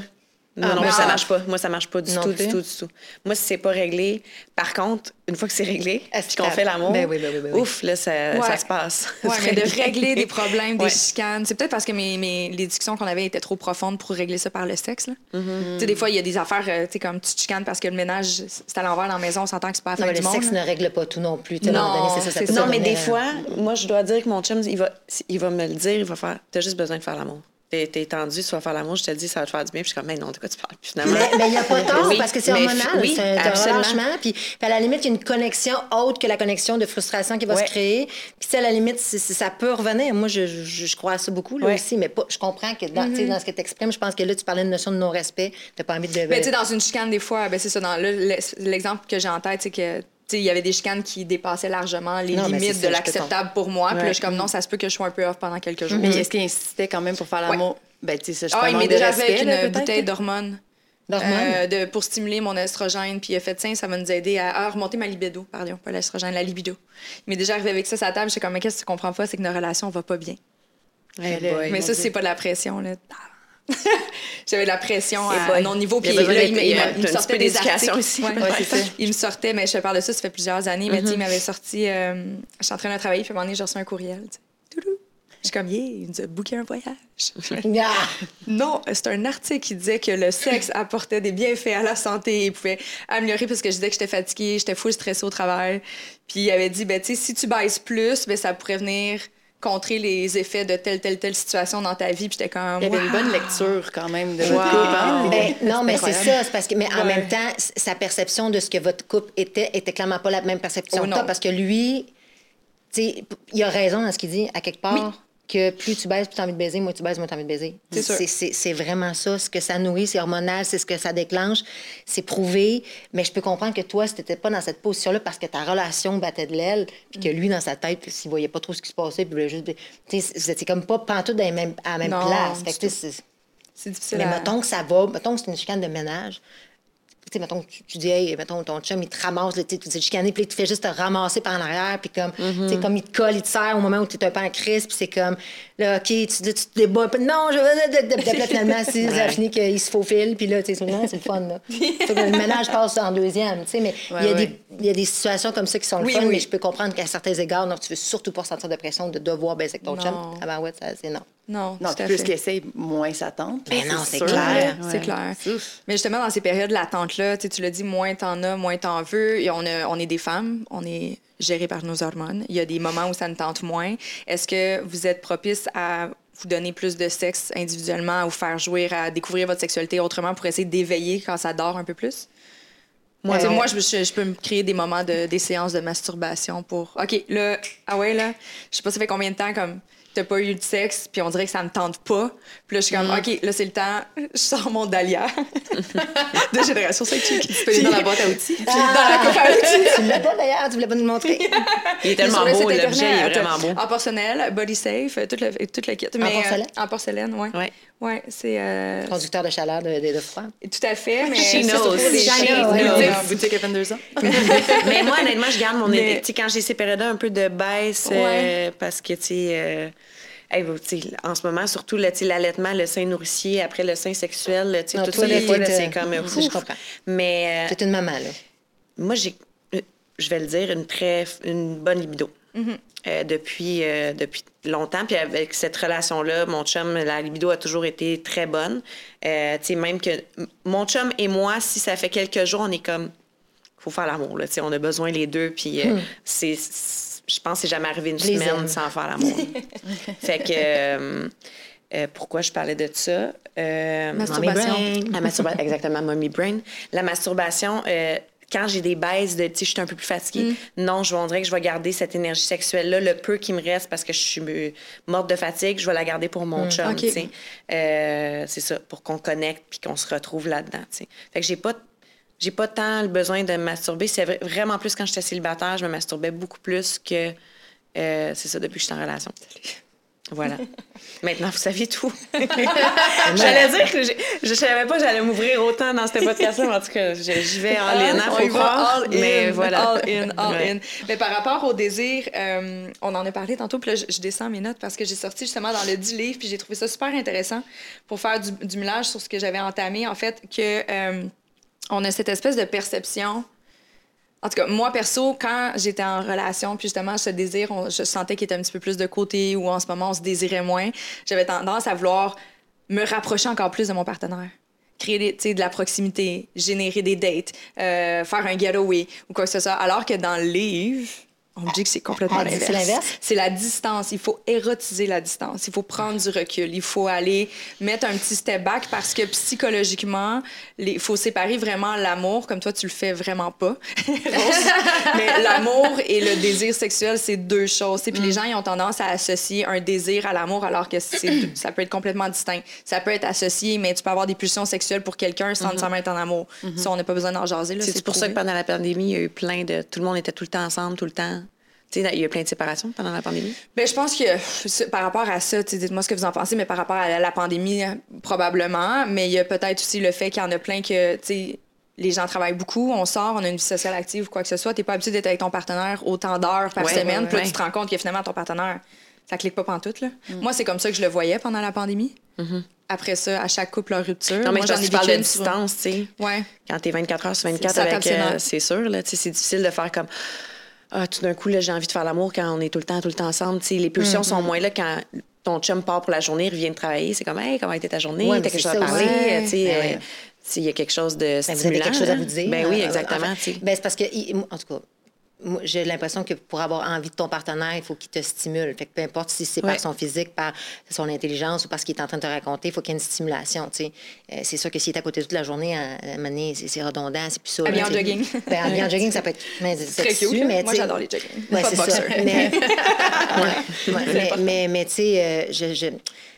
Non, Ah, non, moi, ça ah. marche pas. Moi, ça marche pas du Non tout, plus? du tout, du tout. Moi, si c'est pas réglé, par contre, une fois que c'est réglé, Est-ce puis qu'on fait l'amour, Ben oui, ben oui, ben oui. ouf, là, ça, Ouais. ça se passe. Ouais, mais de régler des problèmes, des Ouais. chicanes. C'est peut-être parce que mes, mes- les discussions qu'on avait étaient trop profondes pour régler ça par le sexe. Là. Mm-hmm. Tu sais, des fois, il y a des affaires, euh, tu sais, comme tu te chicanes parce que le ménage, c'est à l'envers dans la maison, on s'entend que c'est pas Non, fin mais du le monde. sexe là. ne règle pas tout non plus. À Non, donné, ça, ça. Non, mais des fois, moi, je dois dire que mon chum, il va, il va me le dire, il va faire T'as juste besoin de faire l'amour. T'es tendu, tu vas faire l'amour, je te le dis, ça va te faire du bien. Puis je suis comme Mais non, de quoi tu parles? Puis finalement? Mais il n'y a pas tort Oui, parce que c'est hormonal. oui, c'est un, relâchement. Puis, puis à la limite, il y a une connexion autre que la connexion de frustration qui va Ouais. se créer. Puis tu sais, à la limite, ça peut revenir. Moi, je, je, je crois à ça beaucoup là Ouais. aussi. Mais pas, je comprends que dans, Mm-hmm. dans ce que tu exprimes, je pense que là, tu parlais d'une notion de non-respect. Tu pas envie de. Mais tu sais, dans une chicane, des fois, ben, c'est ça. L'exemple que j'ai en tête, c'est que. Il y avait des chicanes qui dépassaient largement les Non, limites de l'acceptable pour moi. Puis là, Ouais. je suis comme non, ça se peut que je sois un peu off pendant quelques jours. Mais est-ce qu'il insistait quand même pour faire l'amour? Ben, tu sais, je Ah, il m'est déjà avec là, une bouteille d'hormones. Euh, de, pour stimuler mon estrogène. Puis il a fait, tiens, ça va nous aider à, à remonter ma libido. Pardon, pas l'estrogène, la libido. Il m'est déjà arrivé avec ça sur la table. J'étais comme, mais qu'est-ce que tu comprends pas? C'est que nos relations vont pas bien. Mais ça, c'est pas de la pression, là. J'avais de la pression à boy. non niveau. Il Puis besoin là, il, me- il il il sortait des articles. ici. Ouais. Ouais, c'est ça. Il me sortait, mais je te parle de ça, ça fait plusieurs années. Mais tu sais, il m'avait sorti. euh, je suis en train de travailler, puis à un moment donné, j'ai reçu un courriel. Toulou. Je suis comme, yeah, il nous a booké un voyage. Non, c'est un article qui disait que le sexe apportait des bienfaits à la santé et pouvait améliorer parce que je disais que j'étais fatiguée, j'étais full stressée au travail. Puis il avait dit, ben, tu sais, si tu baisses plus, ben, ça pourrait venir contrer les effets de telle, telle, telle situation dans ta vie. Puis j'étais comme. Il y avait une bonne lecture quand même de Wow. votre couple. hein? Ben, non, mais c'est ça. C'est parce que, mais en Ouais. même temps, sa perception de ce que votre couple était était clairement pas la même perception Oh, que toi, parce que lui, tu sais, il a raison dans ce qu'il dit, à quelque part. Que plus tu baises, plus tu as envie de baiser, moins tu baises, moins tu as envie de baiser. C'est vraiment ça. Ce que ça nourrit, c'est hormonal, c'est ce que ça déclenche. C'est prouvé. Mais je peux comprendre que toi, si tu pas dans cette position-là parce que ta relation battait de l'aile, puis que lui, dans sa tête, s'il voyait pas trop ce qui se passait, puis juste. Tu sais, comme pas pantoute dans les mêmes- à la même Non, place. C'est- C'est difficile mais à... mettons que ça va, mettons que c'est une chicane de ménage. Tu sais, mettons que tu, tu dis, hey, mettons, ton chum, il te ramasse, tu dis chicané, puis là, tu fais juste te ramasser par en arrière, puis comme, tu sais, comme il te colle, il te serre au moment où tu es un peu en crise, puis c'est comme, là, OK, tu, tu te débats, puis non, je veux, finalement, si ça finit qu'il se faufile, puis là, tu sais, non, c'est le fun, là. Fait que le ménage passe en deuxième, tu sais, mais il y, a Ouais, des- il y a des situations comme ça qui sont le Oui, fun, oui. mais je peux comprendre qu'à certains égards, non, tu veux surtout pas ressentir de pression de devoir baiser avec ton Non. chum. Ah ben ouais, c'est non. Non, Non, tout puis à plus fait. qu'il essaye, moins ça tente. Mais non, c'est clair. C'est clair. Ouf. Mais justement, dans ces périodes latentes-là, tu l'as dit, moins t'en as, moins t'en veux. Et on, a- on est des femmes, on est gérées par nos hormones. Il y a des moments où ça ne tente moins. Est-ce que vous êtes propice à vous donner plus de sexe individuellement, à vous faire jouir, à découvrir votre sexualité autrement pour essayer d'éveiller quand ça dort un peu plus? Moi, Euh, moi je, je- je peux me créer des moments, de, des séances de masturbation pour. OK, là, ah ouais, là, je sais pas, ça fait combien de temps comme t'as pas eu de sexe, puis on dirait que ça me tente pas. Puis là, je suis comme, OK, là, c'est le temps, je sors mon dahlia de génération sexuelle. Tu peux aller dans la boîte à outils. dans la coupe à outils. tu l'as pas d'ailleurs, tu voulais pas nous le montrer. Il est tellement beau, l'objet, il est vraiment beau. En porcelaine, body safe, tout le, tout le kit. Mais, porcelaine? euh, en porcelaine, oui. Ouais. Ouais, c'est. euh, Conducteur de chaleur, de, de, de froid. tout à fait, mais. She c'est knows. She knows, Ouais, ouais. ouais. Boutique, à 22 ans. Mais moi, honnêtement, je garde mon. Tu sais, quand j'ai ces périodes un peu de baisse, euh, parce que, tu sais, euh, hey, en ce moment, surtout l'allaitement, le sein nourricier, après le sein sexuel, Non, tout toi, ça, t'es, c'est comme. je ouf. comprends. Mais euh, C'est une maman, là. moi, j'ai, je vais le dire, une très, une bonne libido. Euh, depuis, euh, depuis longtemps. Puis avec cette relation-là, mon chum, la libido a toujours été très bonne. Euh, tu sais, même que mon chum et moi, si ça fait quelques jours, on est comme, faut faire l'amour, là. Tu sais, on a besoin les deux. Puis c'est, c'est- je pense que c'est jamais arrivé une les semaine aime. sans faire l'amour. fait que. euh, euh, pourquoi je parlais de ça? Euh, Masturbation. La masturbation, exactement, mommy brain. La masturbation, euh, quand j'ai des baisses de, tu sais, je suis un peu plus fatiguée, non, je voudrais que je vais garder cette énergie sexuelle-là, le peu qui me reste parce que je suis morte de fatigue, je vais la garder pour mon chum, Ok. tu sais. C'est ça, pour qu'on connecte puis qu'on se retrouve là-dedans, tu sais. Fait que j'ai pas j'ai pas tant le besoin de me masturber. C'est vra- vraiment plus quand j'étais célibataire, je me masturbais beaucoup plus que. euh, c'est ça, depuis que je suis en relation. Voilà. Maintenant, vous savez tout. j'allais dire que je savais pas que j'allais m'ouvrir autant dans ce podcast-là, mais en tout cas, je- j'y vais en ligne, on faut croire. all in, mais voilà. all in, all Ouais. in. Mais par rapport au désir, euh, on en a parlé tantôt, puis là, je, je descends mes notes parce que j'ai sorti justement dans le 10 livres, puis j'ai trouvé ça super intéressant pour faire du, du millage sur ce que j'avais entamé, en fait, que euh, on a cette espèce de perception. En tout cas, moi, perso, quand j'étais en relation, puis justement, ce désir, je sentais qu'il était un petit peu plus de côté ou en ce moment, on se désirait moins, j'avais tendance à vouloir me rapprocher encore plus de mon partenaire. Créer des- de la proximité, générer des dates, euh, faire un getaway ou quoi que ce soit. Alors que dans le livre, on me dit que c'est complètement Ah, c'est l'inverse. l'inverse? C'est la distance. Il faut érotiser la distance. Il faut prendre du recul. Il faut aller mettre un petit step back parce que psychologiquement, il faut séparer vraiment l'amour, comme toi, tu le fais vraiment pas. Mais l'amour et le désir sexuel, c'est deux choses. Puis les gens, ils ont tendance à associer un désir à l'amour alors que ça peut être complètement distinct. Ça peut être associé, mais tu peux avoir des pulsions sexuelles pour quelqu'un sans nécessairement être en amour. Ça, on n'a pas besoin d'en jaser. C'est pour ça que pendant la pandémie, il y a eu plein de. Tout le monde était tout le temps ensemble, tout le temps. Tu sais, il y a eu plein de séparations pendant la pandémie? Ben, je pense que c'est- par rapport à ça, dites-moi ce que vous en pensez, mais par rapport à la pandémie, probablement. Mais il y a peut-être aussi le fait qu'il y en a plein que, les gens travaillent beaucoup, on sort, on a une vie sociale active ou quoi que ce soit. T'es pas habitué d'être avec ton partenaire autant d'heures par Ouais, semaine. ouais, Puis là, tu te rends compte que finalement, ton partenaire, ça clique pas pantoute, là. Moi, c'est comme ça que je le voyais pendant la pandémie. Après ça, à chaque couple, leur rupture. Mm-hmm. Non, mais Moi, j'en ai tu parles de distance, tu sais. Ouais. Quand t'es 24 heures sur 24 Ça tape avec. euh, c'est sûr, là. Tu sais, c'est difficile de faire comme. Ah, tout d'un coup, là, j'ai envie de faire l'amour quand on est tout le temps, tout le temps ensemble. Les pulsions Mm-hmm. sont moins là quand ton chum part pour la journée, il revient de travailler. C'est comme, hey, comment était ta journée? Ouais, T'as quelque chose à parler? Ben euh, s'il y a quelque chose de Ben, stimulant. vous avez quelque chose à vous dire. Ben oui, Euh, exactement. enfin, ben, c'est parce que, il- en tout cas, j'ai l'impression que pour avoir envie de ton partenaire, il faut qu'il te stimule. Fait que peu importe si c'est Ouais. par son physique, par son intelligence ou parce qu'il est en train de te raconter, il faut qu'il y ait une stimulation. Euh, c'est sûr que s'il est à côté toute la journée, à à c'est redondant, c'est plus ça. Habillé en jogging. Ben, habillé en jogging, ça peut être mais, c'est Très cute. dessus, mais, Moi, j'adore les jogging. Ouais, pas c'est ça. Mais, Ouais, ouais. mais, mais, mais, tu sais, euh, je, je,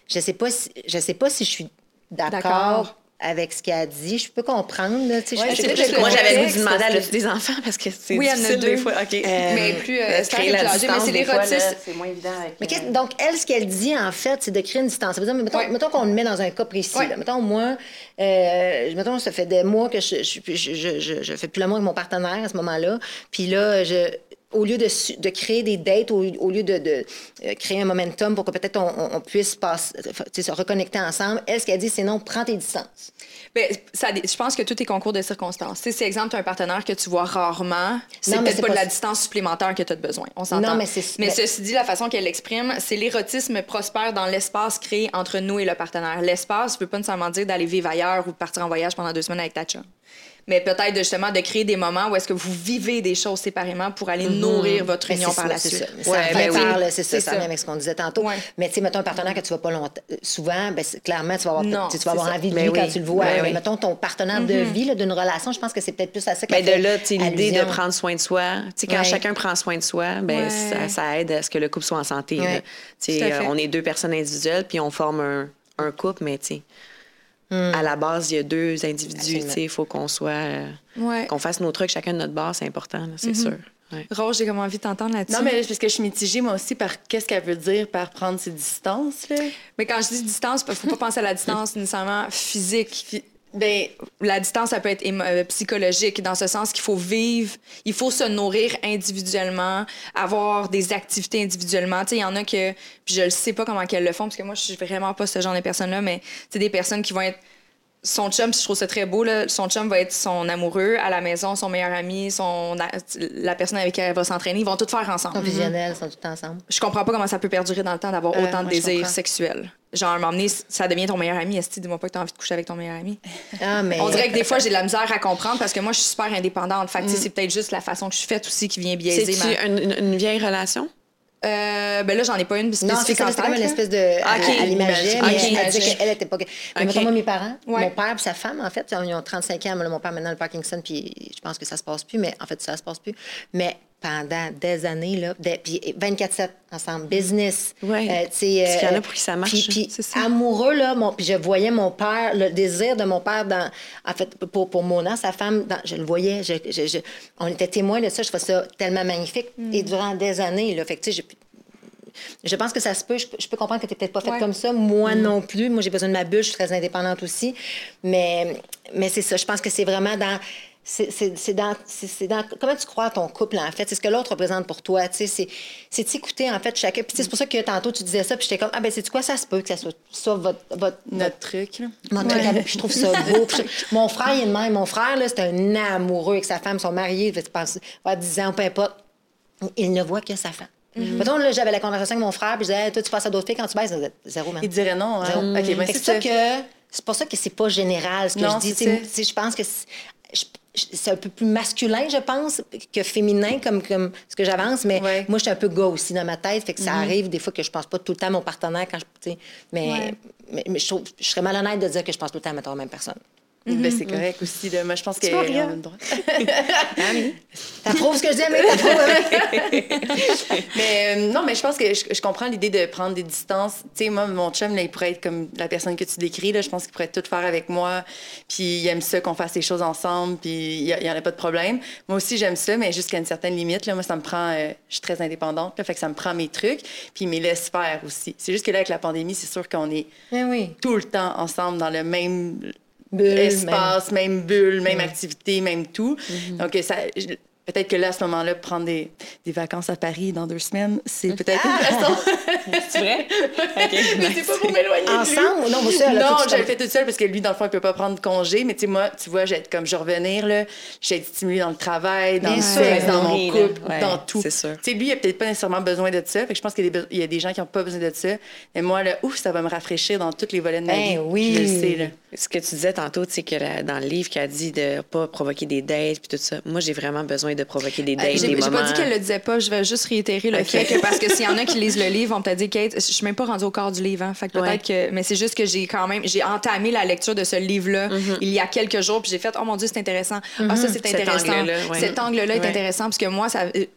je sais pas si, je sais pas si je suis D'accord. Avec ce qu'elle a dit. Je peux comprendre, là, Ouais, je- Moi, j'avais de demander à que- des enfants parce que c'est Oui, difficile deux. des fois. OK. mais plus, euh, Euh, créer la mais distance, c'est des fois, là, l'érotisme. C'est moins évident avec... Mais euh, donc, elle, ce qu'elle dit, en fait, c'est de créer une distance. Ça veut dire, mettons, Ouais. mettons qu'on le met dans un cas précis. Ouais. là. Mettons, moi, euh, mettons, ça fait des mois que je, je, je, je, je- je fais plus l'amour avec mon partenaire à ce moment-là. Puis là, je, au lieu de, créer des dates, au, au lieu de, de, euh, créer un momentum pour que peut-être on, puisse passer, se reconnecter ensemble, elle, ce qu'elle dit, c'est non, prends tes distances? Ben, ça, je pense que tout est concours de circonstances. Si, exemple, tu as un partenaire que tu vois rarement, c'est peut-être c'est pas de la distance supplémentaire que tu as besoin. On s'entend. Non, mais c'est- Mais mais- ceci dit, la façon qu'elle l'exprime, c'est l'érotisme prospère dans l'espace créé entre nous et le partenaire. L'espace ne veut pas nécessairement dire d'aller vivre ailleurs ou de partir en voyage pendant deux semaines avec ta chum. Mais peut-être justement de créer des moments où est-ce que vous vivez des choses séparément pour aller nourrir votre Ben, union par ça, la suite. Ça, Ouais, ça ben oui. c'est ça, C'est ça avec ce qu'on disait tantôt. Ouais. Mais tu sais, mettons un partenaire que tu vois pas longtemps, euh, souvent, ben, clairement, tu vas avoir, Non, tu vas avoir envie de lui quand tu le vois. Mais oui. mettons ton partenaire de vie, là, d'une relation, je pense que c'est peut-être plus à ça Ben, de là, tu l'idée de prendre soin de soi. Tu sais, quand Ouais. chacun prend soin de soi, ben, ça, aide à ce que le couple soit en santé. Tu sais, euh, on est deux personnes individuelles, puis on forme un, un couple, mais tu sais, Hmm. à la base, il y a deux individus. Il faut qu'on soit. euh, Ouais. qu'on fasse nos trucs chacun de notre bord, c'est important, là, c'est sûr. Ouais. Rose, j'ai comme envie de t'entendre là-dessus. Non, mais parce que je suis mitigée, moi aussi, par qu'est-ce qu'elle veut dire par prendre ses distances, là. Mais quand je dis distance, il faut pas penser à la distance nécessairement physique. Ben, La distance, ça peut être euh, psychologique, dans ce sens qu'il faut vivre, il faut se nourrir individuellement, avoir des activités individuellement. Il y en a que, je ne sais pas comment qu'elles le font, parce que moi, je suis vraiment pas ce genre de personne-là, mais c'est des personnes qui vont être son chum, puis je trouve ça très beau, là, son chum va être son amoureux à la maison, son meilleur ami, son, la personne avec qui elle va s'entraîner, ils vont tout faire ensemble. Sont fusionnels, sont tout ensemble. Je comprends pas comment ça peut perdurer dans le temps d'avoir Euh, autant de désirs sexuels. Genre, à un moment donné, ça devient ton meilleur ami. Est-ce que dis-moi pas que t'as envie de coucher avec ton meilleur ami? Ah, mais... On dirait que des fois, j'ai de la misère à comprendre parce que moi, je suis super indépendante. Fait Mm. c'est peut-être juste la façon que je suis faite aussi qui vient biaiser ma... une- une vieille relation? Euh, ben là, j'en ai pas une Non, spécifique ça, en c'est comme tête, une espèce de. Ah, ok. à, à l'imager, Imagine. mais Ok, elle disait imagine. qu'elle était pas. Mais mettons, moi, mes parents, Ouais. mon père et sa femme, en fait, ils ont 35 ans. Là, mon père, maintenant, le Parkinson, puis je pense que ça se passe plus, mais en fait, ça se passe plus. Mais pendant des années, là, puis 24-7 ensemble, business. Ouais. euh, Parce qu'il y en a euh, pour qui ça marche, Puis, puis c'est ça. amoureux, là, mon, puis je voyais mon père, le désir de mon père dans. En fait, pour, pour Mona, sa femme, dans- je le voyais. Je, je- je- on était témoins de ça. Je trouvais ça tellement magnifique. Mm. Et durant des années, là. Fait que, tu sais, je- pense que ça se peut. Je, peux- je peux comprendre que tu n'es peut-être pas faite Ouais. comme ça. Moi non plus. Moi, j'ai besoin de ma bulle. Je suis très indépendante aussi. Mais, mais c'est ça. Je pense que c'est vraiment dans. C'est dans, dans. Comment tu crois à ton couple, en fait? C'est ce que l'autre représente pour toi. Tu sais, c'est c'est t'écouter, en fait, chacun. Puis c'est pour ça que tantôt, tu disais ça. Puis j'étais comme, ah, ben, c'est quoi? Ça se peut que ça soit ça, votre. votre, Notre truc, là. mon truc vous, puis je trouve ça beau. Je- mon frère, il est de même. Mon frère, là, c'est un amoureux avec sa femme. Ils sont mariés, fait passer- avoir 10 ans, peu importe. Il ne voit que sa femme. Mettons, là, j'avais la conversation avec mon frère, puis je disais, toi, tu passes à d'autres filles quand tu baisses? Zéro, man. Il dirait non, hein? Zéro. OK, ben c'est c'est ça ça. que c'est pour ça que c'est pas général ce que Non, je dis. Je pense que je- je- c'est un peu plus masculin, je pense, que féminin comme, comme ce que j'avance. Mais Ouais. moi, je suis un peu gars aussi dans ma tête. Fait que ça arrive des fois que je pense pas tout le temps à mon partenaire quand je. Mais, Ouais. mais, mais je, trouve- je serais malhonnête de dire que je pense tout le temps à la même personne. Ben, c'est correct aussi. Là. Moi, je pense que. pas rien. on a le droit. T'approuves ce que je dis, mais euh, non, mais je pense que je, je comprends l'idée de prendre des distances. Tu sais, moi, mon chum, là, il pourrait être comme la personne que tu décris. Là. Je pense qu'il pourrait tout faire avec moi. Puis il aime ça qu'on fasse les choses ensemble. Puis il n'y en a pas de problème. Moi aussi, j'aime ça, mais jusqu'à une certaine limite. Là, moi, ça me prend. euh, je suis très indépendante. Là, fait que ça me prend mes trucs. Puis il me laisse faire aussi. C'est juste que là, avec la pandémie, c'est sûr qu'on est oui. tout le temps ensemble dans le même Bulle, espace, même, bulle, même activité, même tout. Donc, ça, peut-être que là, à ce moment-là, prendre des, des vacances à Paris dans deux semaines, c'est peut-être une façon. C'est vrai? mais c'est pas pour m'éloigner. de lui. Ensemble? Ou non, vous seul? là, Non, t'en- fais toute seule parce que lui, dans le fond, il peut pas prendre congé. Mais tu sais, moi, tu vois, j'ai comme je vais revenir, là, j'ai être stimulée dans le travail, dans Bien le sûr. sexe, dans mon couple, Ouais, dans tout. c'est sûr. Tu sais, lui, il a peut-être pas nécessairement besoin de ça. Fait que je pense qu'il y a des, be- il y a des gens qui ont pas besoin de ça. Mais moi, là, ouf, ça va me rafraîchir dans tous les volets de ma Ben vie. oui. Je le sais, là. Ce que tu disais tantôt, tu sais, que la- dans le livre qui a dit de pas provoquer des dates puis tout ça, moi, j'ai vraiment besoin de provoquer des dates, J'ai des j'ai moments... pas dit qu'elle le disait pas, je vais juste réitérer le fait que parce que s'il y en a qui lisent le livre, on t'a dit Kate, je suis même pas rendue au corps du livre, hein, fait que peut-être que mais c'est juste que j'ai quand même j'ai entamé la lecture de ce livre-là Mm-hmm. il y a quelques jours puis j'ai fait oh mon dieu, c'est intéressant. Ah ça c'est Cet intéressant. ouais. Cet angle-là est Ouais. intéressant parce que moi ça euh, tu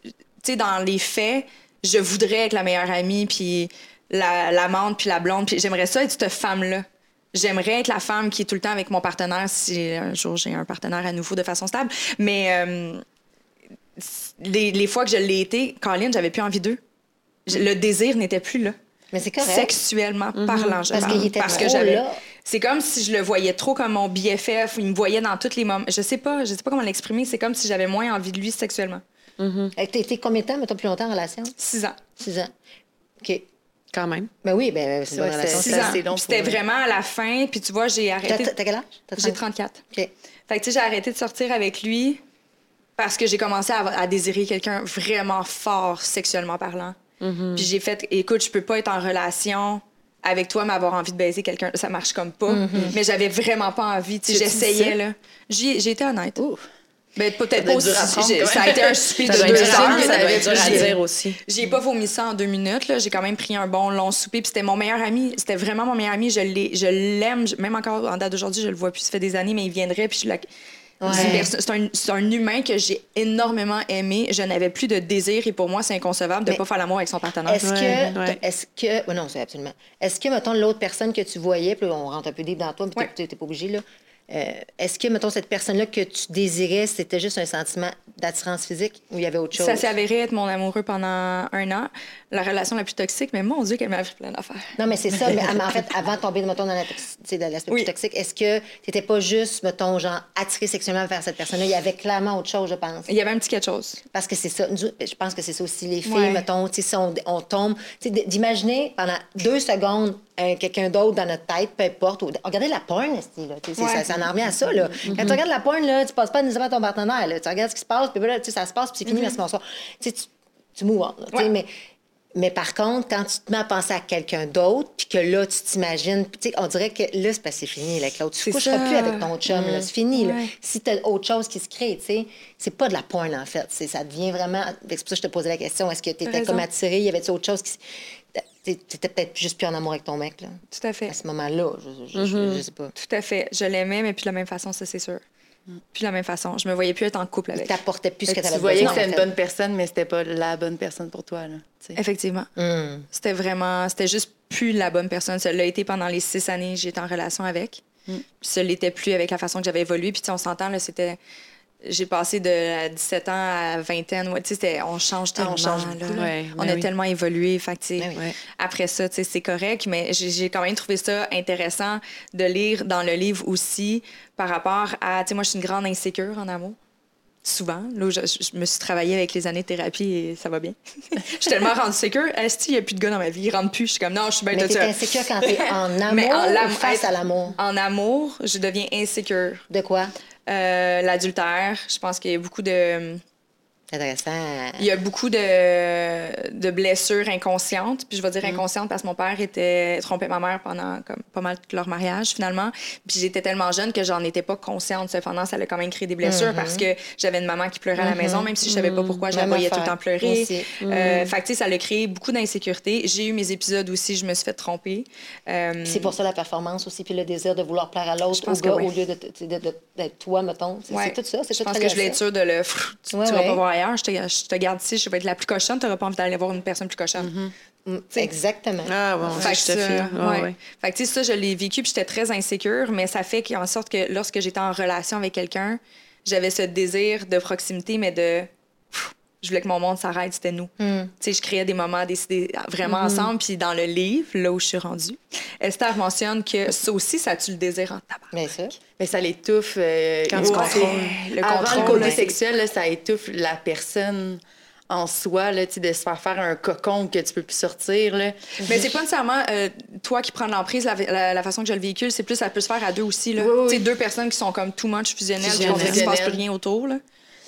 sais dans les faits, je voudrais être la meilleure amie puis la l'amante puis la blonde puis j'aimerais ça être cette femme-là. J'aimerais être la femme qui est tout le temps avec mon partenaire si un jour j'ai un partenaire à nouveau de façon stable. Mais euh, les, les fois que je l'ai été, Colin, j'avais plus envie d'eux. Le désir n'était plus là. Mais c'est correct. Sexuellement parlant, je Parce parle. qu'il était Parce trop que j'avais. C'est comme si je le voyais trop comme mon BFF, il me voyait dans tous les moments. Je sais pas, je sais pas comment l'exprimer. C'est comme si j'avais moins envie de lui sexuellement. Hey, T'as été combien de temps, mettons, plus longtemps en relation? Six ans. Six ans. OK. Quand même. Ben oui, ben c'est une Ouais, bonne c'est- relation. Six ans. Puis C'était pour- vraiment à la fin. Puis tu vois, j'ai arrêté. t'as quel âge? T'as J'ai 30? 34. OK. Fait que, tu sais, j'ai arrêté de sortir avec lui parce que j'ai commencé à, à désirer quelqu'un vraiment fort sexuellement parlant. Puis j'ai fait, écoute, je peux pas être en relation avec toi, mais avoir envie de baiser quelqu'un, ça marche comme pas. Mais j'avais vraiment pas envie. Tu sais, j'essayais, là. Été honnête. Ouf. Ben, peut-être pas aussi. Ça a été un souper de deux heures. ça doit être dur à dire aussi. J'ai pas vomi ça en deux minutes. là. J'ai quand même pris un bon long souper. Puis c'était mon meilleur ami. C'était vraiment mon meilleur ami. Je l'ai- je l'aime. Même encore en date d'aujourd'hui, je le vois plus. Ça fait des années, mais il viendrait. Puis je Ouais. c'est un, c'est un humain que j'ai énormément aimé. Je n'avais plus de désir et pour moi, c'est inconcevable de ne Mais pas faire l'amour avec son partenaire. Est-ce Ouais, que, ouais. est-ce que, non, c'est absolument. Est-ce que, mettons, l'autre personne que tu voyais, puis on rentre un peu deep dans toi, puis Ouais. t'es t'es pas obligé, là. Euh, est-ce que, mettons, cette personne-là que tu désirais, c'était juste un sentiment d'attirance physique ou il y avait autre chose? Ça s'est avéré être mon amoureux pendant un an. La relation la plus toxique, mais mon Dieu, qu'elle m'a appris plein d'affaires. Non, mais c'est ça. mais, en fait, avant de tomber, mettons, dans la l'aspect Oui. plus toxique, est-ce que tu n'étais pas juste, mettons, genre, attiré sexuellement vers cette personne-là? Il y avait clairement autre chose, je pense. Il y avait un petit quelque chose. Parce que c'est ça. Nous, Je pense que c'est ça aussi. Les filles, Ouais. mettons, si on, on tombe. D'imaginer pendant deux secondes euh, quelqu'un d'autre dans notre tête, peu importe. ou- regardez la porn, là. Ouais. ça, ça en revient à ça, là. Quand tu regardes la porn, là, tu passes pas nécessairement à ton partenaire, là. Tu regardes ce qui se passe, puis là, tu sais, ça se passe, puis c'est fini, merci, bonsoir. Tu tu, move on, Ouais. mais. Mais par contre, quand tu te mets à penser à quelqu'un d'autre, puis que là, tu t'imagines, on dirait que là, c'est pas c'est fini, là, Claude. Tu ne coucheras ça. plus avec ton chum, là, c'est fini. là. Si tu as autre chose qui se crée, tu sais, c'est pas de la pointe, en fait. C'est- Ça devient vraiment. C'est pour ça que je te posais la question est-ce que tu étais comme attiré Y avait-tu autre chose qui. S- Tu étais peut-être juste plus en amour avec ton mec, là. Tout à fait. À ce moment-là, je, je, je- je sais pas. Tout à fait. Je l'aimais, mais plus de la même façon, ça, c'est sûr. Plus de la même façon. Je me voyais plus être en couple Il avec. t'apportait plus ce que que tu voyais que c'était une bonne personne, mais c'était pas la bonne personne pour toi. Là. Effectivement. Hum. C'était vraiment, c'était juste plus la bonne personne. Ça l'a été pendant les six années que j'étais en relation avec. Puis ça l'était plus avec la façon que j'avais évolué. Puis tu sais, on s'entend, là, c'était. J'ai passé de 17 ans à vingtaine. Ouais, c'était- on change Ah, on tellement. change là. Ouais, on a oui. tellement évolué. Fait que, Ben oui. Après ça, c'est correct, mais j'ai quand même trouvé ça intéressant de lire dans le livre aussi par rapport à. Tu sais, moi, je suis une grande insécure en amour. Souvent. Là, je, je me suis travaillée avec les années de thérapie et ça va bien. je suis tellement rendue sécure. Est-ce qu'il n'y a plus de gars dans ma vie? Ils rentrent plus. Je suis comme, non, je suis bien Mais toute t'es seule. insécure quand t'es en amour Mais en ou face à l'amour? En amour, je deviens insécure. De quoi? Euh, L'adultère, je pense qu'il y a beaucoup de. Intéressant. Il y a beaucoup de, de blessures inconscientes. Puis je vais dire inconscientes parce que mon père était trompé ma mère pendant comme, pas mal tout leur mariage, finalement. Puis j'étais tellement jeune que j'en étais pas consciente. Cependant, ça a quand même créé des blessures parce que j'avais une maman qui pleurait à la maison, même si je savais pas pourquoi je la Même voyais tout le temps pleurer. Euh, fait que, ça a créé beaucoup d'insécurité. J'ai eu mes épisodes aussi, je me suis fait tromper. Euh, C'est pour ça la performance aussi, puis le désir de vouloir plaire à l'autre, au gars, oui. au lieu de- de- de- de- toi, mettons. C'est Ouais. tout ça. C'est Je pense que je voulais être sûre de le. Tu, Ouais, tu vas pas voir ailleurs, je te, je te garde ici, je vais être la plus cochonne, tu n'auras pas envie d'aller voir une personne plus cochonne. Mm, Exactement. Ah, bon, Fait que je te ça, file. Ouais, ouais. ouais. Fait que, tu sais, ça, je l'ai vécu, puis j'étais très insécure, mais ça fait qu'en sorte que lorsque j'étais en relation avec quelqu'un, j'avais ce désir de proximité, mais de. Je voulais que mon monde s'arrête, c'était nous. Mm. Tu sais, je créais des moments décidés vraiment Mm-hmm. ensemble, puis dans le livre, là où je suis rendue, Esther mentionne que ça aussi, ça tue le désir en tabac. Bien sûr. Mais ça l'étouffe. euh, Quand tu ouais. contrôles. Le Avant contrôle, le côté sexuel, là, ça étouffe la personne en soi, là, tu sais, de se faire faire un cocon que tu peux plus sortir. Là. Mais c'est pas nécessairement euh, toi qui prends l'emprise, la, la- la façon que je le véhicule, c'est plus ça peut se faire à deux aussi. Là. Oui, oui. Tu sais, deux personnes qui sont comme too much fusionnelles, qui ne se passe plus rien autour. Là.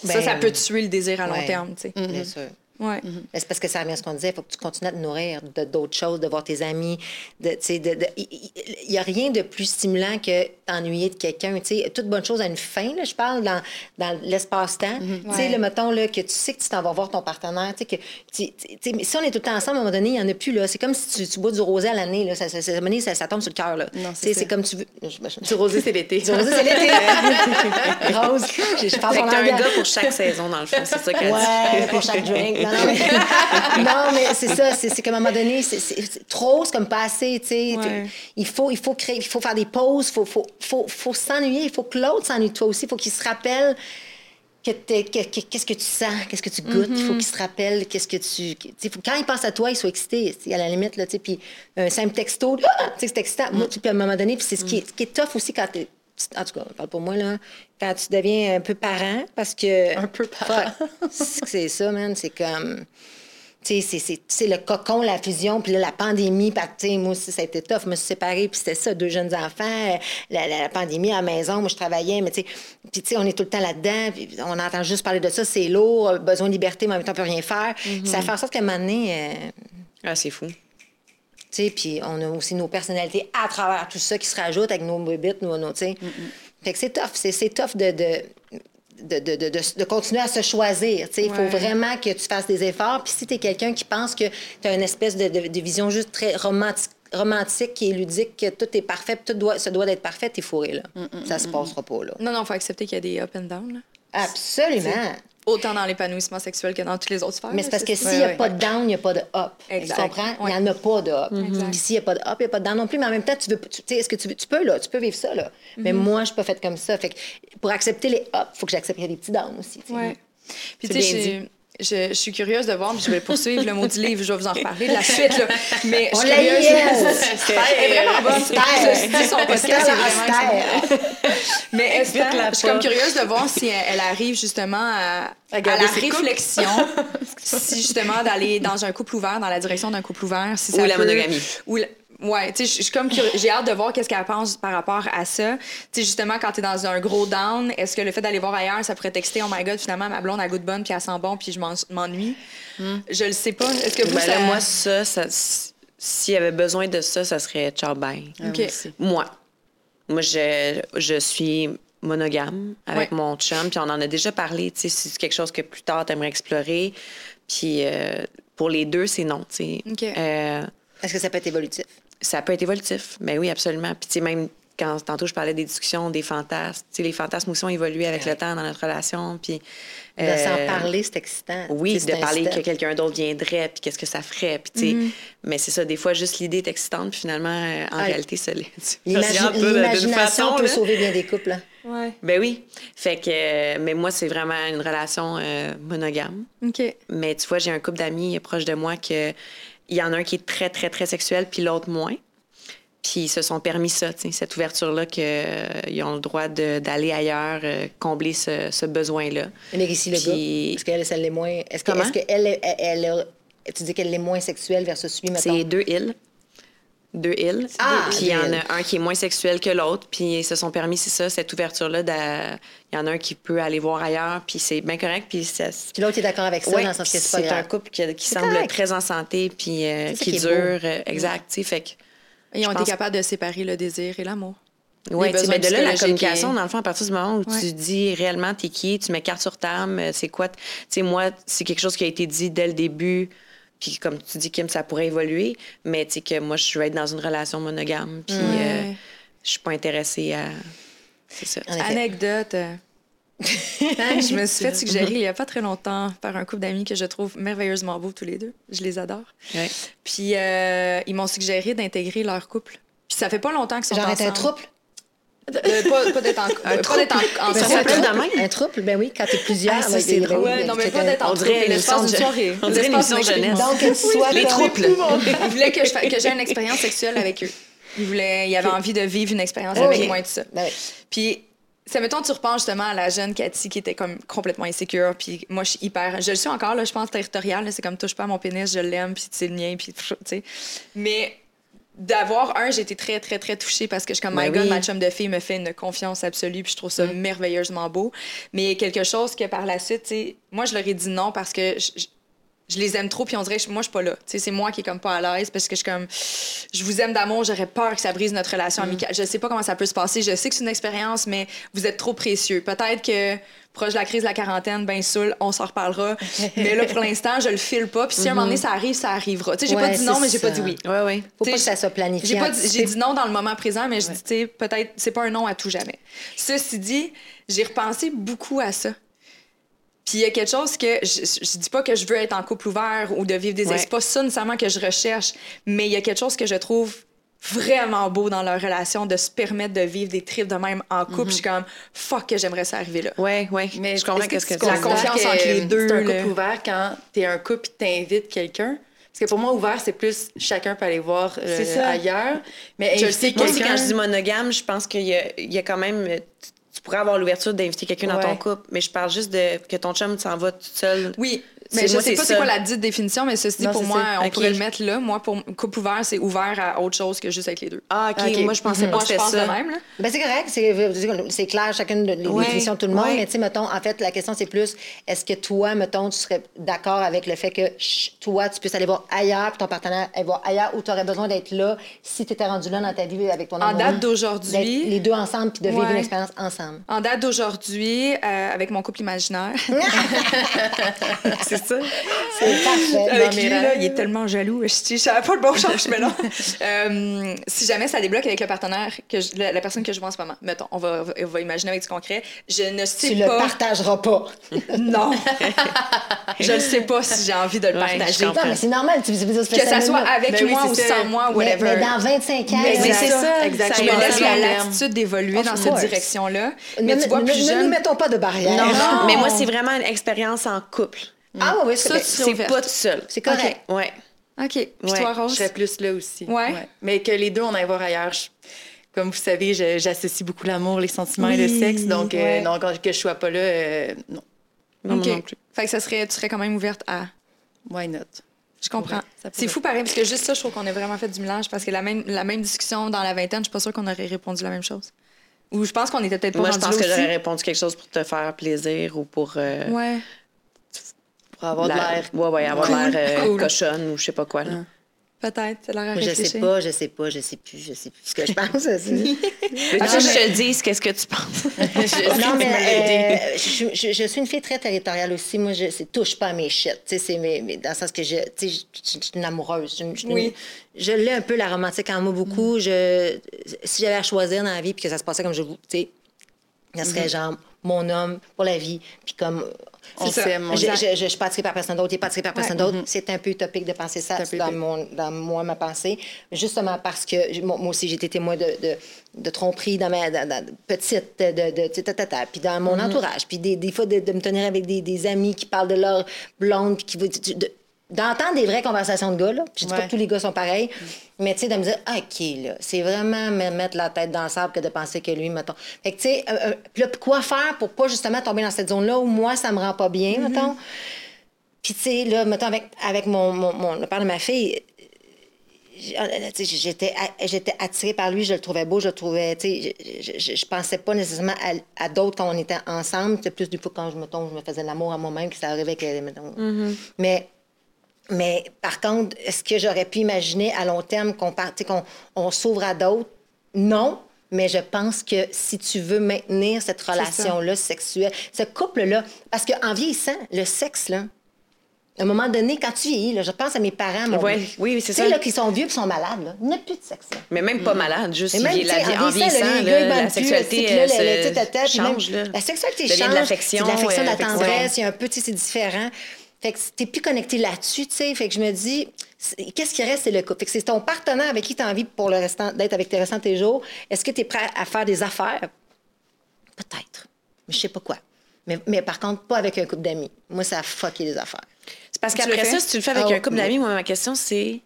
Ça, Ben, ça peut tuer le désir à long ouais. terme. tu sais. Bien sûr. Ouais. Mais C'est parce que ça revient à ce qu'on disait, il faut que tu continues à te nourrir de d'autres choses, de voir tes amis. De, tu sais, de, de- il n'y a rien de plus stimulant que t'ennuyer de quelqu'un. tu sais. Toute bonne chose a une fin, là, je parle, dans, dans l'espace-temps. Tu sais, Ouais. le mettons là, que tu sais que tu t'en vas voir ton partenaire. tu sais, Que, tu- tu- tu sais, mais si on est tout le temps ensemble, à un moment donné, il n'y en a plus. là. C'est comme si tu, tu bois du rosé à l'année. là. Ça, ça, ça, à un moment donné, ça, ça tombe sur le cœur. là. Non, Tu c'est comme tu veux. Du rosé, c'est l'été. Du rosé, c'est l'été. Rose. Je, je parle un gars pour chaque saison, dans le fond. C'est ça qu'elle dit. Ouais, pour chaque drink. Non, mais, non, mais c'est ça. C'est qu'à un moment donné, c'est- trop, c'est comme pas assez. tu sais. Ouais. Il, faut, il faut créer, il faut faire des pauses, il faut, faut, faut, faut s'ennuyer. Il faut que l'autre s'ennuie de toi aussi. Il faut qu'il se rappelle qu'est-ce que tu sens, qu'est-ce que tu goûtes. Il faut qu'il se rappelle qu'est-ce que tu. faut- quand il pense à toi, il soit excité, à la limite. Là, tu sais, puis un simple texto, ah! tu sais, c'est excitant. Moi, tu sais, puis à un moment donné, puis c'est ce, qui est, ce qui est tough aussi quand t'es. En tout cas, parle pour moi, là, quand tu deviens un peu parent, parce que. Un peu parent. C'est ça, man. C'est comme. Tu sais, c'est- le cocon, la fusion, puis là, la pandémie, tu sais, moi aussi, ça a été tough. Je me suis séparée, puis c'était ça, deux jeunes enfants, la, la- la pandémie à la maison, moi, je travaillais, mais tu sais, puis tu sais, on est tout le temps là-dedans, puis on entend juste parler de ça, c'est lourd, besoin de liberté, mais en même temps, on peut rien faire. Ça fait en sorte qu'à un moment donné, euh, Ah, c'est fou. tu sais, puis on a aussi nos personnalités à travers tout ça qui se rajoutent avec nos bébites, nos, nos tu sais. Fait que c'est tough, c'est, c'est tough de, de, de, de, de, de- de continuer à se choisir, tu sais. Il faut vraiment que tu fasses des efforts. Puis si tu es quelqu'un qui pense que tu as une espèce de, de, de vision juste très romantique, romantique qui est ludique, que tout est parfait, puis tout doit, se doit d'être parfait, t'es fourré, là. ça se passera pas, là. Non, non, faut accepter qu'il y a des up and down. là. Absolument. Autant dans l'épanouissement sexuel que dans toutes les autres sphères. Mais c'est parce que s'il n'y a pas de down, il n'y a pas de up. Exact. Tu comprends? Il Ouais. n'y en a pas de up. Exact. Puis s'il n'y a pas de up, il n'y a pas de down non plus. Mais en même temps, tu veux, tu sais, est-ce que tu, peux, là, tu peux vivre ça, là. Mais Mm-hmm. moi, je suis pas faite comme ça. Fait que pour accepter les up, il faut que j'accepte qu'il y a des petits downs aussi. Puis, tu sais, je- suis curieuse de voir, puis je vais poursuivre le mot du livre, je vais vous en reparler de la suite, là. Mais je suis l'a curieuse. eu, Elle est vraiment son podcast, Esther, c'est vraiment Esther. Mais Esther, je suis comme curieuse de voir si elle, elle arrive justement à, la réflexion, si justement d'aller dans un couple ouvert, dans la direction d'un couple ouvert, si Ou ça la peut- monogamie. Ou la- Ouais, tu sais, je suis comme j'ai hâte de voir qu'est-ce qu'elle pense par rapport à ça. Tu sais, justement, quand t'es dans un gros down, est-ce que le fait d'aller voir ailleurs, ça pourrait texter, oh my god, finalement, ma blonde, elle goûte bonne, puis elle sent bon, puis je m'en- m'ennuie? Je le sais pas. Est-ce que vous, Ben ça... là, moi, ça, ça s'il y avait besoin de ça, ça serait ciao bye. Ah, Ok. moi. Moi. Je, je suis monogame avec Ouais. mon chum, puis on en a déjà parlé, tu sais, c'est quelque chose que plus tard, t'aimerais explorer. Puis euh, pour les deux, c'est non, tu sais. OK. Euh, Est-ce que ça peut être évolutif? Ça peut être évolutif, mais oui, absolument. Puis tu sais, même quand tantôt je parlais des discussions, des fantasmes, tu sais, les fantasmes aussi ont évolué avec le temps dans notre relation, puis... De euh, s'en parler, c'est excitant. Oui, de parler step. que quelqu'un d'autre viendrait, puis qu'est-ce que ça ferait, puis tu sais. Mm-hmm. Mais c'est ça, des fois, juste l'idée est excitante, puis finalement, euh, en Ah, réalité, ça l'est. L'imagination peut là. sauver bien des couples. hein. Ouais. Ben oui. Fait que, euh, mais moi, c'est vraiment une relation euh, monogame. OK. Mais tu vois, j'ai un couple d'amis proches de moi que il y en a un qui est très, très, très sexuel, puis l'autre moins. Puis ils se sont permis ça, cette ouverture-là, qu'ils ont le droit d'aller ailleurs, euh, combler ce, ce besoin-là. Mais ici, le Puis- gars, est-ce qu'elle, l'est moins... Est-ce que- Comment? est-ce qu'elle, elle, elle, elle- tu dis qu'elle est moins sexuelle versus lui, mettons? C'est deux îles. Deux îles. Ah, puis il y en a un qui est moins sexuel que l'autre. Puis ils se sont permis, c'est ça, cette ouverture-là. Il y en a un qui peut aller voir ailleurs. Puis c'est bien correct. Puis ça, Puis l'autre est d'accord avec ça, Ouais, dans le sens que c'est pas c'est un couple qui, qui semble correct. très en santé. Puis euh, qui, dure. beau. euh, exact. tu sais, Fait que. Ils ont été pense- capables de séparer le désir et l'amour. Ouais, sais, besoins ben de là, la communication, et- dans le fond, à partir du moment où Ouais. tu dis réellement t'es qui, tu mets carte sur table, euh, c'est quoi. Tu sais, moi, c'est quelque chose qui a été dit dès le début. Puis comme tu dis, Kim, ça pourrait évoluer. Mais tu sais que moi, je veux être dans une relation monogame. Puis euh, je suis pas intéressée à. C'est ça. Anecdote. euh, je me suis fait suggérer il y a pas très longtemps par un couple d'amis que je trouve merveilleusement beaux tous les deux. Je les adore. Ouais. Puis euh, ils m'ont suggéré d'intégrer leur couple. Puis ça fait pas longtemps qu'ils sont Genre ensemble. un trouble? Euh, pas, pas d'être en couple. Pas d'être en, Ben, un trouble. de même? Un trouble, ben oui, quand t'es plusieurs. Ah, ça, c'est drôle. oui, Ouais, non, mais pas un- d'être en l'espace d'une soirée. on dirait une émission jeunesse. Donc, que tu sois Les trouples. Ils voulaient que que j'aie une expérience sexuelle avec eux. Ils voulaient, ils avaient envie de vivre une expérience avec moi et tout ça. Ben oui. Puis, ça mettons, tu repenses justement à la jeune Cathy qui était comme complètement insécure. Puis moi, je suis hyper. Je le suis encore, là, je pense, territoriale. C'est comme touche pas à mon pénis, je l'aime, puis c'est le mien, puis tu sais. Mais d'avoir un, j'ai été très, très, très touchée parce que je suis comme, Ben my God, oui. ma chum de fille me fait une confiance absolue, puis je trouve ça merveilleusement beau. Mais il quelque chose que par la suite, tu sais, moi, je leur ai dit non parce que. je- je- les aime trop, puis on dirait moi, je suis pas là. Tu sais, c'est moi qui est comme pas à l'aise parce que je suis comme. Je vous aime d'amour, j'aurais peur que ça brise notre relation amicale. Je sais pas comment ça peut se passer. Je sais que c'est une expérience, mais vous êtes trop précieux. Peut-être que proche de la crise de la quarantaine, ben saoul, on s'en reparlera. mais là, pour l'instant, je le file pas. Puis si à un moment donné, ça arrive, ça arrivera. Tu sais, j'ai pas dit non, mais j'ai pas dit oui. Ouais, ouais. Faut pas que ça soit planifié. J'ai pas dit- j'ai dit non dans le moment présent, mais je dis, tu sais, peut-être, c'est pas un non à tout jamais. Ceci dit, j'ai repensé beaucoup à ça. Puis il y a quelque chose que je, je dis pas que je veux être en couple ouvert ou de vivre des Ouais. c'est pas ça nécessairement que je recherche, mais il y a quelque chose que je trouve vraiment beau dans leur relation de se permettre de vivre des trips de même en couple. Je suis comme fuck que j'aimerais ça arriver là. Ouais, ouais. Mais je comprends est-ce qu'est-ce que tu tu La veux dire. considères confiance que, entre les deux, C'est un là. couple ouvert quand t'es un couple et t'invites quelqu'un. Parce que pour moi, ouvert, c'est plus chacun peut aller voir euh, ailleurs. Mais Je sais, quelqu'un- quand je dis monogame, je pense qu'il y y a quand même. Pourrais avoir l'ouverture d'inviter quelqu'un dans ton couple, mais je parle juste de que ton chum s'en va tout seul. Oui, mais je moi, sais c'est pas c'est quoi la dite définition, mais ceci dit, Non, pour moi, ça. on pourrait le mettre là. Moi, pour couple ouvert, c'est ouvert à autre chose que juste avec les deux. Ah, OK. Ok. Moi, je pensais pas Moi, que je c'était pense de ça. même. Là. Ben, c'est correct, c'est, clair, chacune de- les Ouais, définitions de tout le monde, ouais. mais tu sais, mettons, en fait, la question, c'est plus, est-ce que toi, mettons, tu serais d'accord avec le fait que chut, toi, tu puisses aller voir ailleurs, puis ton partenaire aille voir ailleurs, ou tu aurais besoin d'être là si tu étais rendu là dans ta vie avec ton En date d'aujourd'hui- les deux ensemble, puis de vivre Ouais. une expérience ensemble? En date d'aujourd'hui, euh, avec mon couple imaginaire, C'est ça. C'est parfait. avec lui, là, il est tellement jaloux. Je je savais pas le bon change, mais non. Euh, si jamais ça débloque avec le partenaire, que je- la, la personne que je vois en ce moment, mettons, on va, on va imaginer avec du concret, je ne sais Tu le pas. partageras pas. Non. je ne sais pas si j'ai envie de le Ouais, je partager. Non, mais c'est normal. Tu, Que ça soit avec Ben moi c'est ou ça. sans moi, Mais, whatever. mais dans 25 ans, Mais c'est ça, exactement. Ça me laisse la latitude d'évoluer dans cette direction-là. ne, Mais tu vois, ne- plus ne nous mettons pas de barrière. Non, Non. mais moi, c'est vraiment une expérience en couple. Ah oui, oui, Ça, c'est pas tout seul. c'est correct. Ouais. OK. Puis Ouais. toi, Je Rose? serais plus là aussi. Ouais. Mais que les deux, on aille voir ailleurs. Je- Comme vous savez, je- j'associe beaucoup l'amour, les sentiments et le sexe. Donc, euh, ouais. non, quand- que je sois pas là, euh, non. Non, non plus. Fait que ça serait, tu serais quand même ouverte à... Why not? Je comprends. C'est fou pareil, parce que juste ça, je trouve qu'on a vraiment fait du mélange, parce que la même, la même discussion dans la vingtaine, je suis pas sûre qu'on aurait répondu la même chose. Ou je pense qu'on était peut-être pas Moi, je pense que j'aurais répondu quelque chose pour te faire plaisir ou pour. euh, Ouais. Pour avoir l'air. Ouais, ouais, avoir Cool. l'air euh, Cool. cochonne ou je sais pas quoi. Là. Peut-être, ça l'air à Moi, je sais pas, je sais pas, je sais plus, je sais plus ce que je pense. Veux-tu Ah, que je te dise qu'est-ce que tu penses? non, mais euh, je, je- je suis une fille très territoriale aussi. Moi, je touche pas à mes shit. Tu sais, c'est mes- mes- dans le sens que je, tu sais, je, je- je suis une amoureuse. Je, je- Oui. je l'ai un peu la romantique en moi beaucoup. Je, si j'avais à choisir dans la vie puis que ça se passait comme je sais, ça serait genre mon homme pour la vie. Puis comme On s'aime. je, s'aime. je, je, je suis pas attirée par personne d'autre, il n'est pas attiré par personne d'autre. C'est un peu utopique de penser ça dans, mon, dans moi, ma pensée. Justement parce que moi moi aussi, j'ai été témoin de, de, de tromperies dans ma dans- dans- petite, de, de, ta, ta, ta, puis dans mon entourage. Puis des, des fois, de, de me tenir avec des, des amis qui parlent de leur blonde, puis qui... D'entendre des vraies conversations de gars, là. Je dis pas que tous les gars sont pareils, mais tu sais, de me dire, Ah, OK, là, c'est vraiment me mettre la tête dans le sable que de penser que lui, mettons. Fait que, tu sais, euh, euh, quoi faire pour pas justement tomber dans cette zone-là où moi, ça me rend pas bien, mettons? Puis, tu sais, là, mettons, avec, avec mon, mon, mon- le père de ma fille, sais, j'étais j'étais attirée par lui, je le trouvais beau, je le trouvais, tu sais, je, je, pensais pas nécessairement à, à d'autres quand on était ensemble. C'était plus du coup quand je, mettons, je me faisais l'amour à moi-même que ça arrivait que, mettons. Mais, mais par contre, est-ce que j'aurais pu imaginer à long terme qu'on qu'on on s'ouvre à d'autres? Non. Mais je pense que si tu veux maintenir cette relation-là sexuelle, ce couple-là, parce qu'en vieillissant, le sexe, là, à un moment donné, quand tu vieillis, là, je pense à mes parents, mon Ouais, oui, oui, c'est Tu sais, ça. là, qui sont vieux et sont malades, là. Il n'y a plus de sexe, là. Mais même pas malade, juste même, la en en vieillissant, là, les gars, ils la sexualité là, euh, se même- change. là. La sexualité change. de l'affection. C'est de l'affection, de la euh, tendresse. Il y a un peu, c'est différent. Fait que t'es plus connecté là-dessus, tu sais. Fait que je me dis, qu'est-ce qui reste, c'est le couple? Fait que c'est ton partenaire avec qui tu as envie pour le restant, d'être avec tes restants tes jours. Est-ce que tu es prêt à faire des affaires? Peut-être. Mais je sais pas quoi. Mais, mais par contre, pas avec un couple d'amis. Moi, ça a fucké les affaires. C'est parce qu'après ça, si tu le fais avec Ah, un couple oui. d'amis, moi, ma question, c'est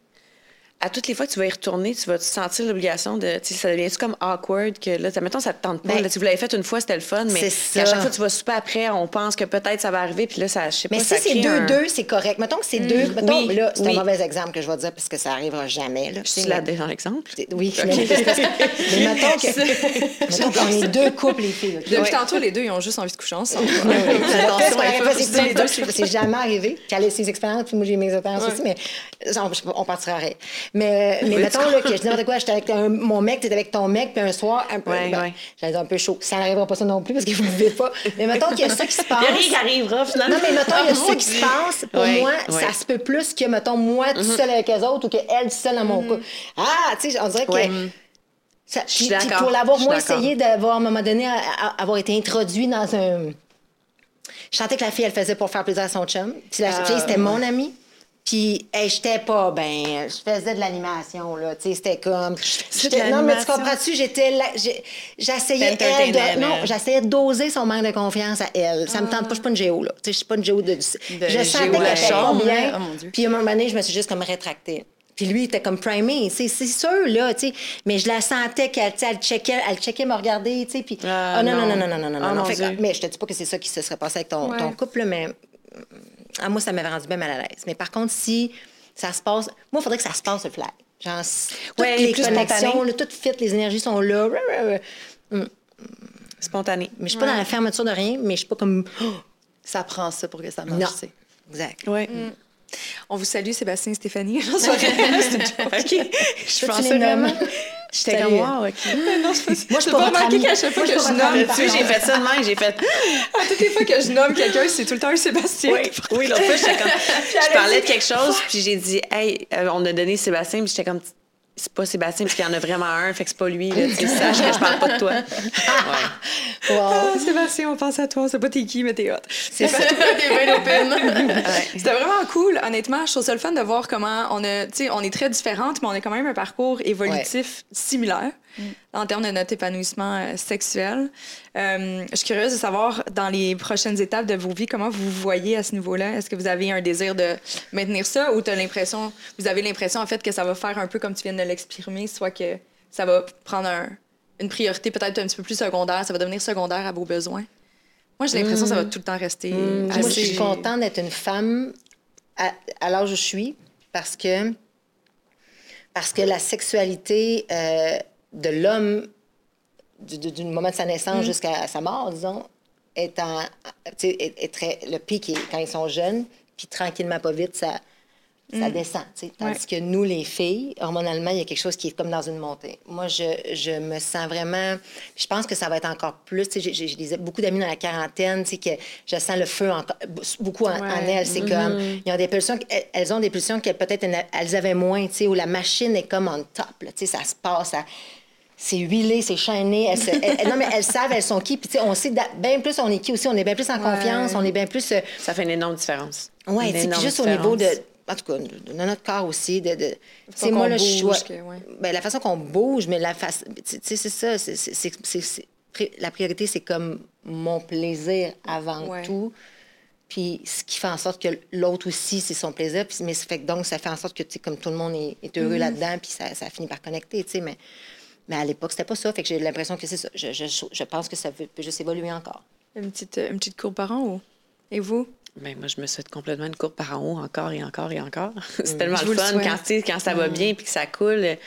à toutes les fois que tu vas y retourner, tu vas te sentir l'obligation de. Tu sais, ça devient-tu comme awkward que là, mettons, ça te tente pas. Ben, là, tu vous l'avez fait une fois, c'était le fun, mais ça. chaque fois que tu vas souper après, on pense que peut-être ça va arriver, puis là, ça, je sais pas, Mais si c'est crée un- deux-deux, c'est correct. Mettons que c'est deux. Mettons, oui, là, c'est oui. un mauvais exemple que je vais dire parce que ça arrivera jamais. Là, Je suis là dans l'exemple. C'est- Oui, mais, mais mettons que. mettons qu'on est deux couples, les filles. Depuis Ouais. tantôt, les deux, ils ont juste envie de coucher ensemble. C'est jamais arrivé. Elle a ses expériences, puis moi j'ai mes expériences aussi, mais on, partira. Mais, mais mettons là, que je dis n'importe quoi, j'étais avec un- mon mec, t'es avec ton mec, puis un soir, un peu. Ouais, ben, ouais. J'allais un peu chaud. Ça n'arrivera pas ça non plus parce que vous ne vivez pas. Mais mettons qu'il y a ça qui se passe. Il y a rien qui arrivera, finalement. Non, mais mettons, il y a Oh, ça qui se passe. Pour Ouais, moi, ça se peut plus que, mettons, moi tout seul avec les autres ou qu'elle toute seule dans mon couple. Ah, tu sais, on dirait que. Ça, puis- pour l'avoir, moi, essayé d'avoir, à un moment donné, à- à- avoir été introduit dans un. Je sentais que la fille, elle faisait pour faire plaisir à son chum. Puis la fille, c'était mon amie. Puis, hey, j'étais pas ben, je faisais de l'animation, là. Tu sais, c'était comme. de non, mais tu comprends-tu? J'étais là. J'essayais, elle, de, non, j'essayais de doser son manque de confiance à elle. Ça me tente pas, je suis pas une géo, là. Tu sais, je suis pas une géo de. je sentais qu'elle la était pas chambre, bien. Oh. Puis, à un moment donné, je me suis juste comme rétractée. Puis lui, il était comme primé. C'est sûr, là, tu sais. Mais je la sentais qu'elle tu sais, elle checkait, elle checkait me regarder, tu sais. Puis. Ah, Ah, non, non, non. non, non, non, non, non. Ah, non. Fait mais je te dis pas que c'est ça qui se serait passé avec ton, Ouais. ton couple, mais. À moi, ça m'avait rendu bien mal à l'aise. Mais par contre, si ça se passe. Moi, il faudrait que ça se passe, le fly. Genre, toutes Ouais, les plus connexions, là, tout fit, les énergies sont là. Spontané. Mais je suis pas dans la fermeture de rien, mais je suis pas comme. Oh, Ça prend ça pour que ça marche, non. Exact. Ouais. On vous salue, Sébastien et Stéphanie. OK. Je nommes? vraiment. J'étais comme, wow, OK. Moi, je suis T'as pas remarqué qu'à chaque fois que je nomme, Tu sais, j'ai fait ça de même, j'ai fait. À toutes les fois que je nomme quelqu'un, c'est tout le temps un Sébastien. Oui, oui l'autre fois, j'étais comme. Je parlais de quelque chose, puis j'ai dit, hey, euh, on a donné Sébastien, puis j'étais comme, c'est pas Sébastien, parce qu'il y en a vraiment un, fait que c'est pas lui, là, tu sais, sache que je parle pas de toi. Ouais. Wow. Ah, Sébastien, on pense à toi. Sait pas t'es qui, mais t'es hot. C'est ça. T'es bien open. C'était vraiment cool, honnêtement. Je trouve ça le fun de voir comment on a, tu sais, on est très différentes, mais on a quand même un parcours évolutif similaire en termes de notre épanouissement euh, sexuel. Euh, je suis curieuse de savoir, dans les prochaines étapes de vos vies, comment vous vous voyez à ce niveau-là? Est-ce que vous avez un désir de maintenir ça ou as l'impression, vous avez l'impression, en fait, que ça va faire un peu comme tu viens de l'exprimer, soit que ça va prendre un- une priorité peut-être un petit peu plus secondaire, ça va devenir secondaire à vos besoins? Moi, j'ai l'impression que ça va tout le temps rester Moi, je suis contente d'être une femme à, à l'âge où je suis, parce que, parce que la sexualité euh, de l'homme, du, moment de sa naissance jusqu'à sa mort, disons, est, en, est, est très, le pic est quand ils sont jeunes, puis tranquillement, pas vite, ça, ça descend. tu sais. Tandis que nous, les filles, hormonalement, il y a quelque chose qui est comme dans une montée. Moi, je, je me sens vraiment. Je pense que ça va être encore plus. J'ai beaucoup d'amis dans la quarantaine, que je sens le feu encore, beaucoup en, en elles. C'est comme. Ils ont des pulsions, elles- ont des pulsions que peut-être elles avaient moins, où la machine est comme on top. là, ça se passe. ça- c'est huilé, c'est chaîné. Elles, se- elles- elles- non, mais elles savent, elles sont qui. Puis, tu sais, on sait bien plus on est qui aussi. On est bien plus en confiance. On est bien plus. euh, Ça fait une énorme différence. oui, énorme juste au niveau de. En tout cas, de, notre corps aussi. De, qu'on moi, que- ouais. ben, la façon qu'on bouge, mais la face. Tu sais, c'est ça. c'est- c'est- c'est- c'est- c'est- la priorité, c'est comme mon plaisir avant Ouais. tout. Puis ce qui fait en sorte que l'autre aussi, c'est son plaisir. Puis, mais ça fait que donc, ça fait en sorte que, tu sais, comme tout le monde est, est Mm-hmm. heureux là-dedans, puis ça, ça finit par connecter, tu sais. Mais, mais à l'époque, c'était pas ça. Fait que j'ai l'impression que c'est ça. Je, je, je pense que ça peut juste évoluer encore. Une petite, une petite courbe par an ou? Et vous? Ben, moi, je me souhaite complètement une courbe par en haut, encore et encore et encore. c'est tellement Je le vous le fun souhaite. quand, quand ça va bien puis que ça coule.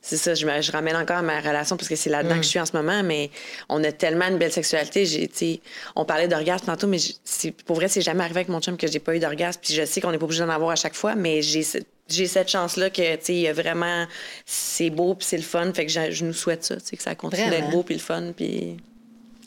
C'est ça, je, me- je ramène encore à ma relation parce que c'est là-dedans que je suis en ce moment, mais on a tellement une belle sexualité. J'ai, tu sais, on parlait d'orgasme tantôt, mais c'est- pour vrai, c'est jamais arrivé avec mon chum que j'ai pas eu d'orgasme. Puis je sais qu'on n'est pas obligé d'en avoir à chaque fois, mais j'ai, j'ai cette chance-là que, tu sais, il y a vraiment, c'est beau puis c'est le fun. Fait que je, je nous souhaite ça, tu sais, que ça continue d'être beau puis le fun. Puis.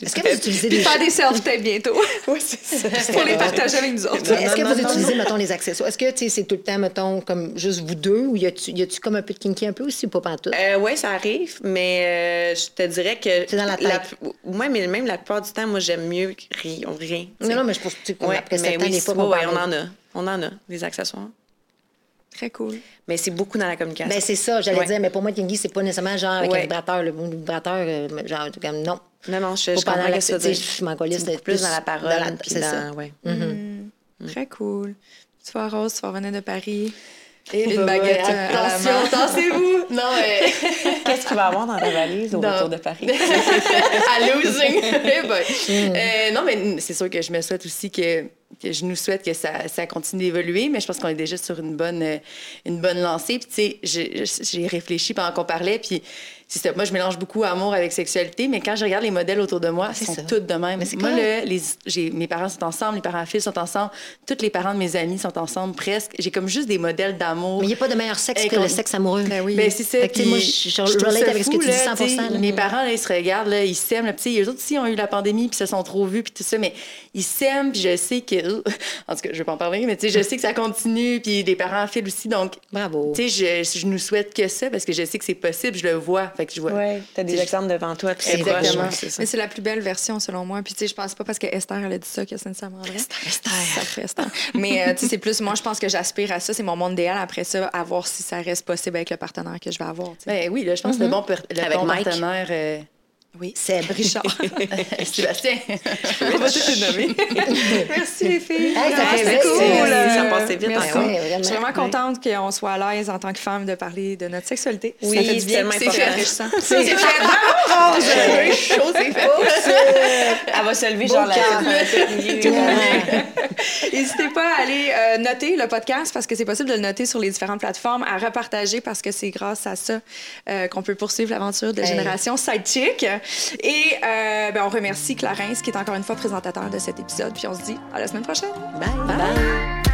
Est-ce que vous utilisez Puis des faire des self-tapes bientôt? Oui, c'est ça. pour les partager avec nous autres. Est-ce que non, vous non, utilisez, mettons, les accessoires? Est-ce que tu sais, c'est tout le temps, mettons, comme juste vous deux ou y a-tu y a-tu comme un peu de kinky un peu aussi ou pas pantoute? Euh, oui, ça arrive, mais euh, je te dirais que. C'est dans la tête. ouais, mais même la plupart du temps, moi, j'aime mieux rien. non, non, mais je pense que Ouais, après mais oui, fois, ouais, on ouais, parle- on en a. On en a, des accessoires. Très cool. Mais c'est beaucoup dans la communication. Ben, c'est ça, j'allais Ouais. dire, mais pour moi, kinky, c'est pas nécessairement genre avec Ouais. un vibrateur. Le vibrateur, euh, genre, comme non. Non, non, je, je pas comprends dans la- ce que tu je m'en d'être plus dans la parole. la- c'est dans- ça. ouais. Très cool. Tu vas Rose, tu vas revenir de Paris. Et Une bah, baguette, ouais, euh, la attention, main. tassez-vous! Non, mais. Qu'est-ce qu'il va avoir dans ta valise au retour de Paris? à losing. Ben. Euh, non, mais c'est sûr que je me souhaite aussi que, que je nous souhaite que ça, ça continue d'évoluer, mais je pense qu'on est déjà sur une bonne, euh, une bonne lancée. Puis, tu sais, j'ai- réfléchi pendant qu'on parlait, puis. Moi, je mélange beaucoup amour avec sexualité, mais quand je regarde les modèles autour de moi, ils sont ça. toutes de même. Mais Moi, là, les, mes parents sont ensemble, les parents filles sont ensemble, tous les parents de mes amis sont ensemble, presque. J'ai comme juste des modèles d'amour. Mais il n'y a pas de meilleur sexe que le sexe amoureux. Ben oui. Ben, c'est ça. Sais, moi, puis je- je trouve relate avec ce que tu dis là, 100%, tu sais. là. Mes parents, là, ils se regardent, là, ils s'aiment. Là, puis, tu sais, eux autres aussi ont eu la pandémie, puis se sont trop vus, puis tout ça. Mais ils s'aiment, puis je sais que. En tout cas, je vais pas en parler, mais tu sais, je sais que ça continue, puis les parents filent aussi. Donc, Bravo. tu sais, je, je nous souhaite que ça, parce que je sais que c'est possible, je le vois. Fait que je vois. Oui, tu as des C'est- exemples devant toi Exactement. c'est ça. Mais c'est la plus belle version, selon moi. Puis, tu sais, je pense pas parce que Esther, elle a dit ça que c'est nécessairement vrai. Esther. Ça fait Esther. Mais, euh, tu sais, c'est plus, moi, je pense que j'aspire à ça. C'est mon monde idéal. Après ça, à voir si ça reste possible avec le partenaire que je vais avoir. Ben oui, là, je pense que le bon, le Avec bon partenaire. euh, Oui. Seb. Richard. Sébastien. On va tout les nommer. Merci, les filles. Hey, ça Vraiment, fait cool. Ça passait vite, merci. hein, ouais, vraiment. Je suis vraiment contente qu'on soit à l'aise en tant que femme de parler de notre sexualité. Oui, ça fait du c'est bien. tellement C'est fait enrichissant. C'est fait. Rose! Un chaud, c'est fait. Elle va se lever, genre, la N'hésitez pas à aller euh, noter le podcast parce que c'est possible de le noter sur les différentes plateformes, à repartager parce que c'est grâce à ça euh, qu'on peut poursuivre l'aventure de Hey. Génération Sidechick. Et euh, ben, on remercie Clarence qui est encore une fois présentateur de cet épisode. Puis on se dit à la semaine prochaine. Bye. Bye.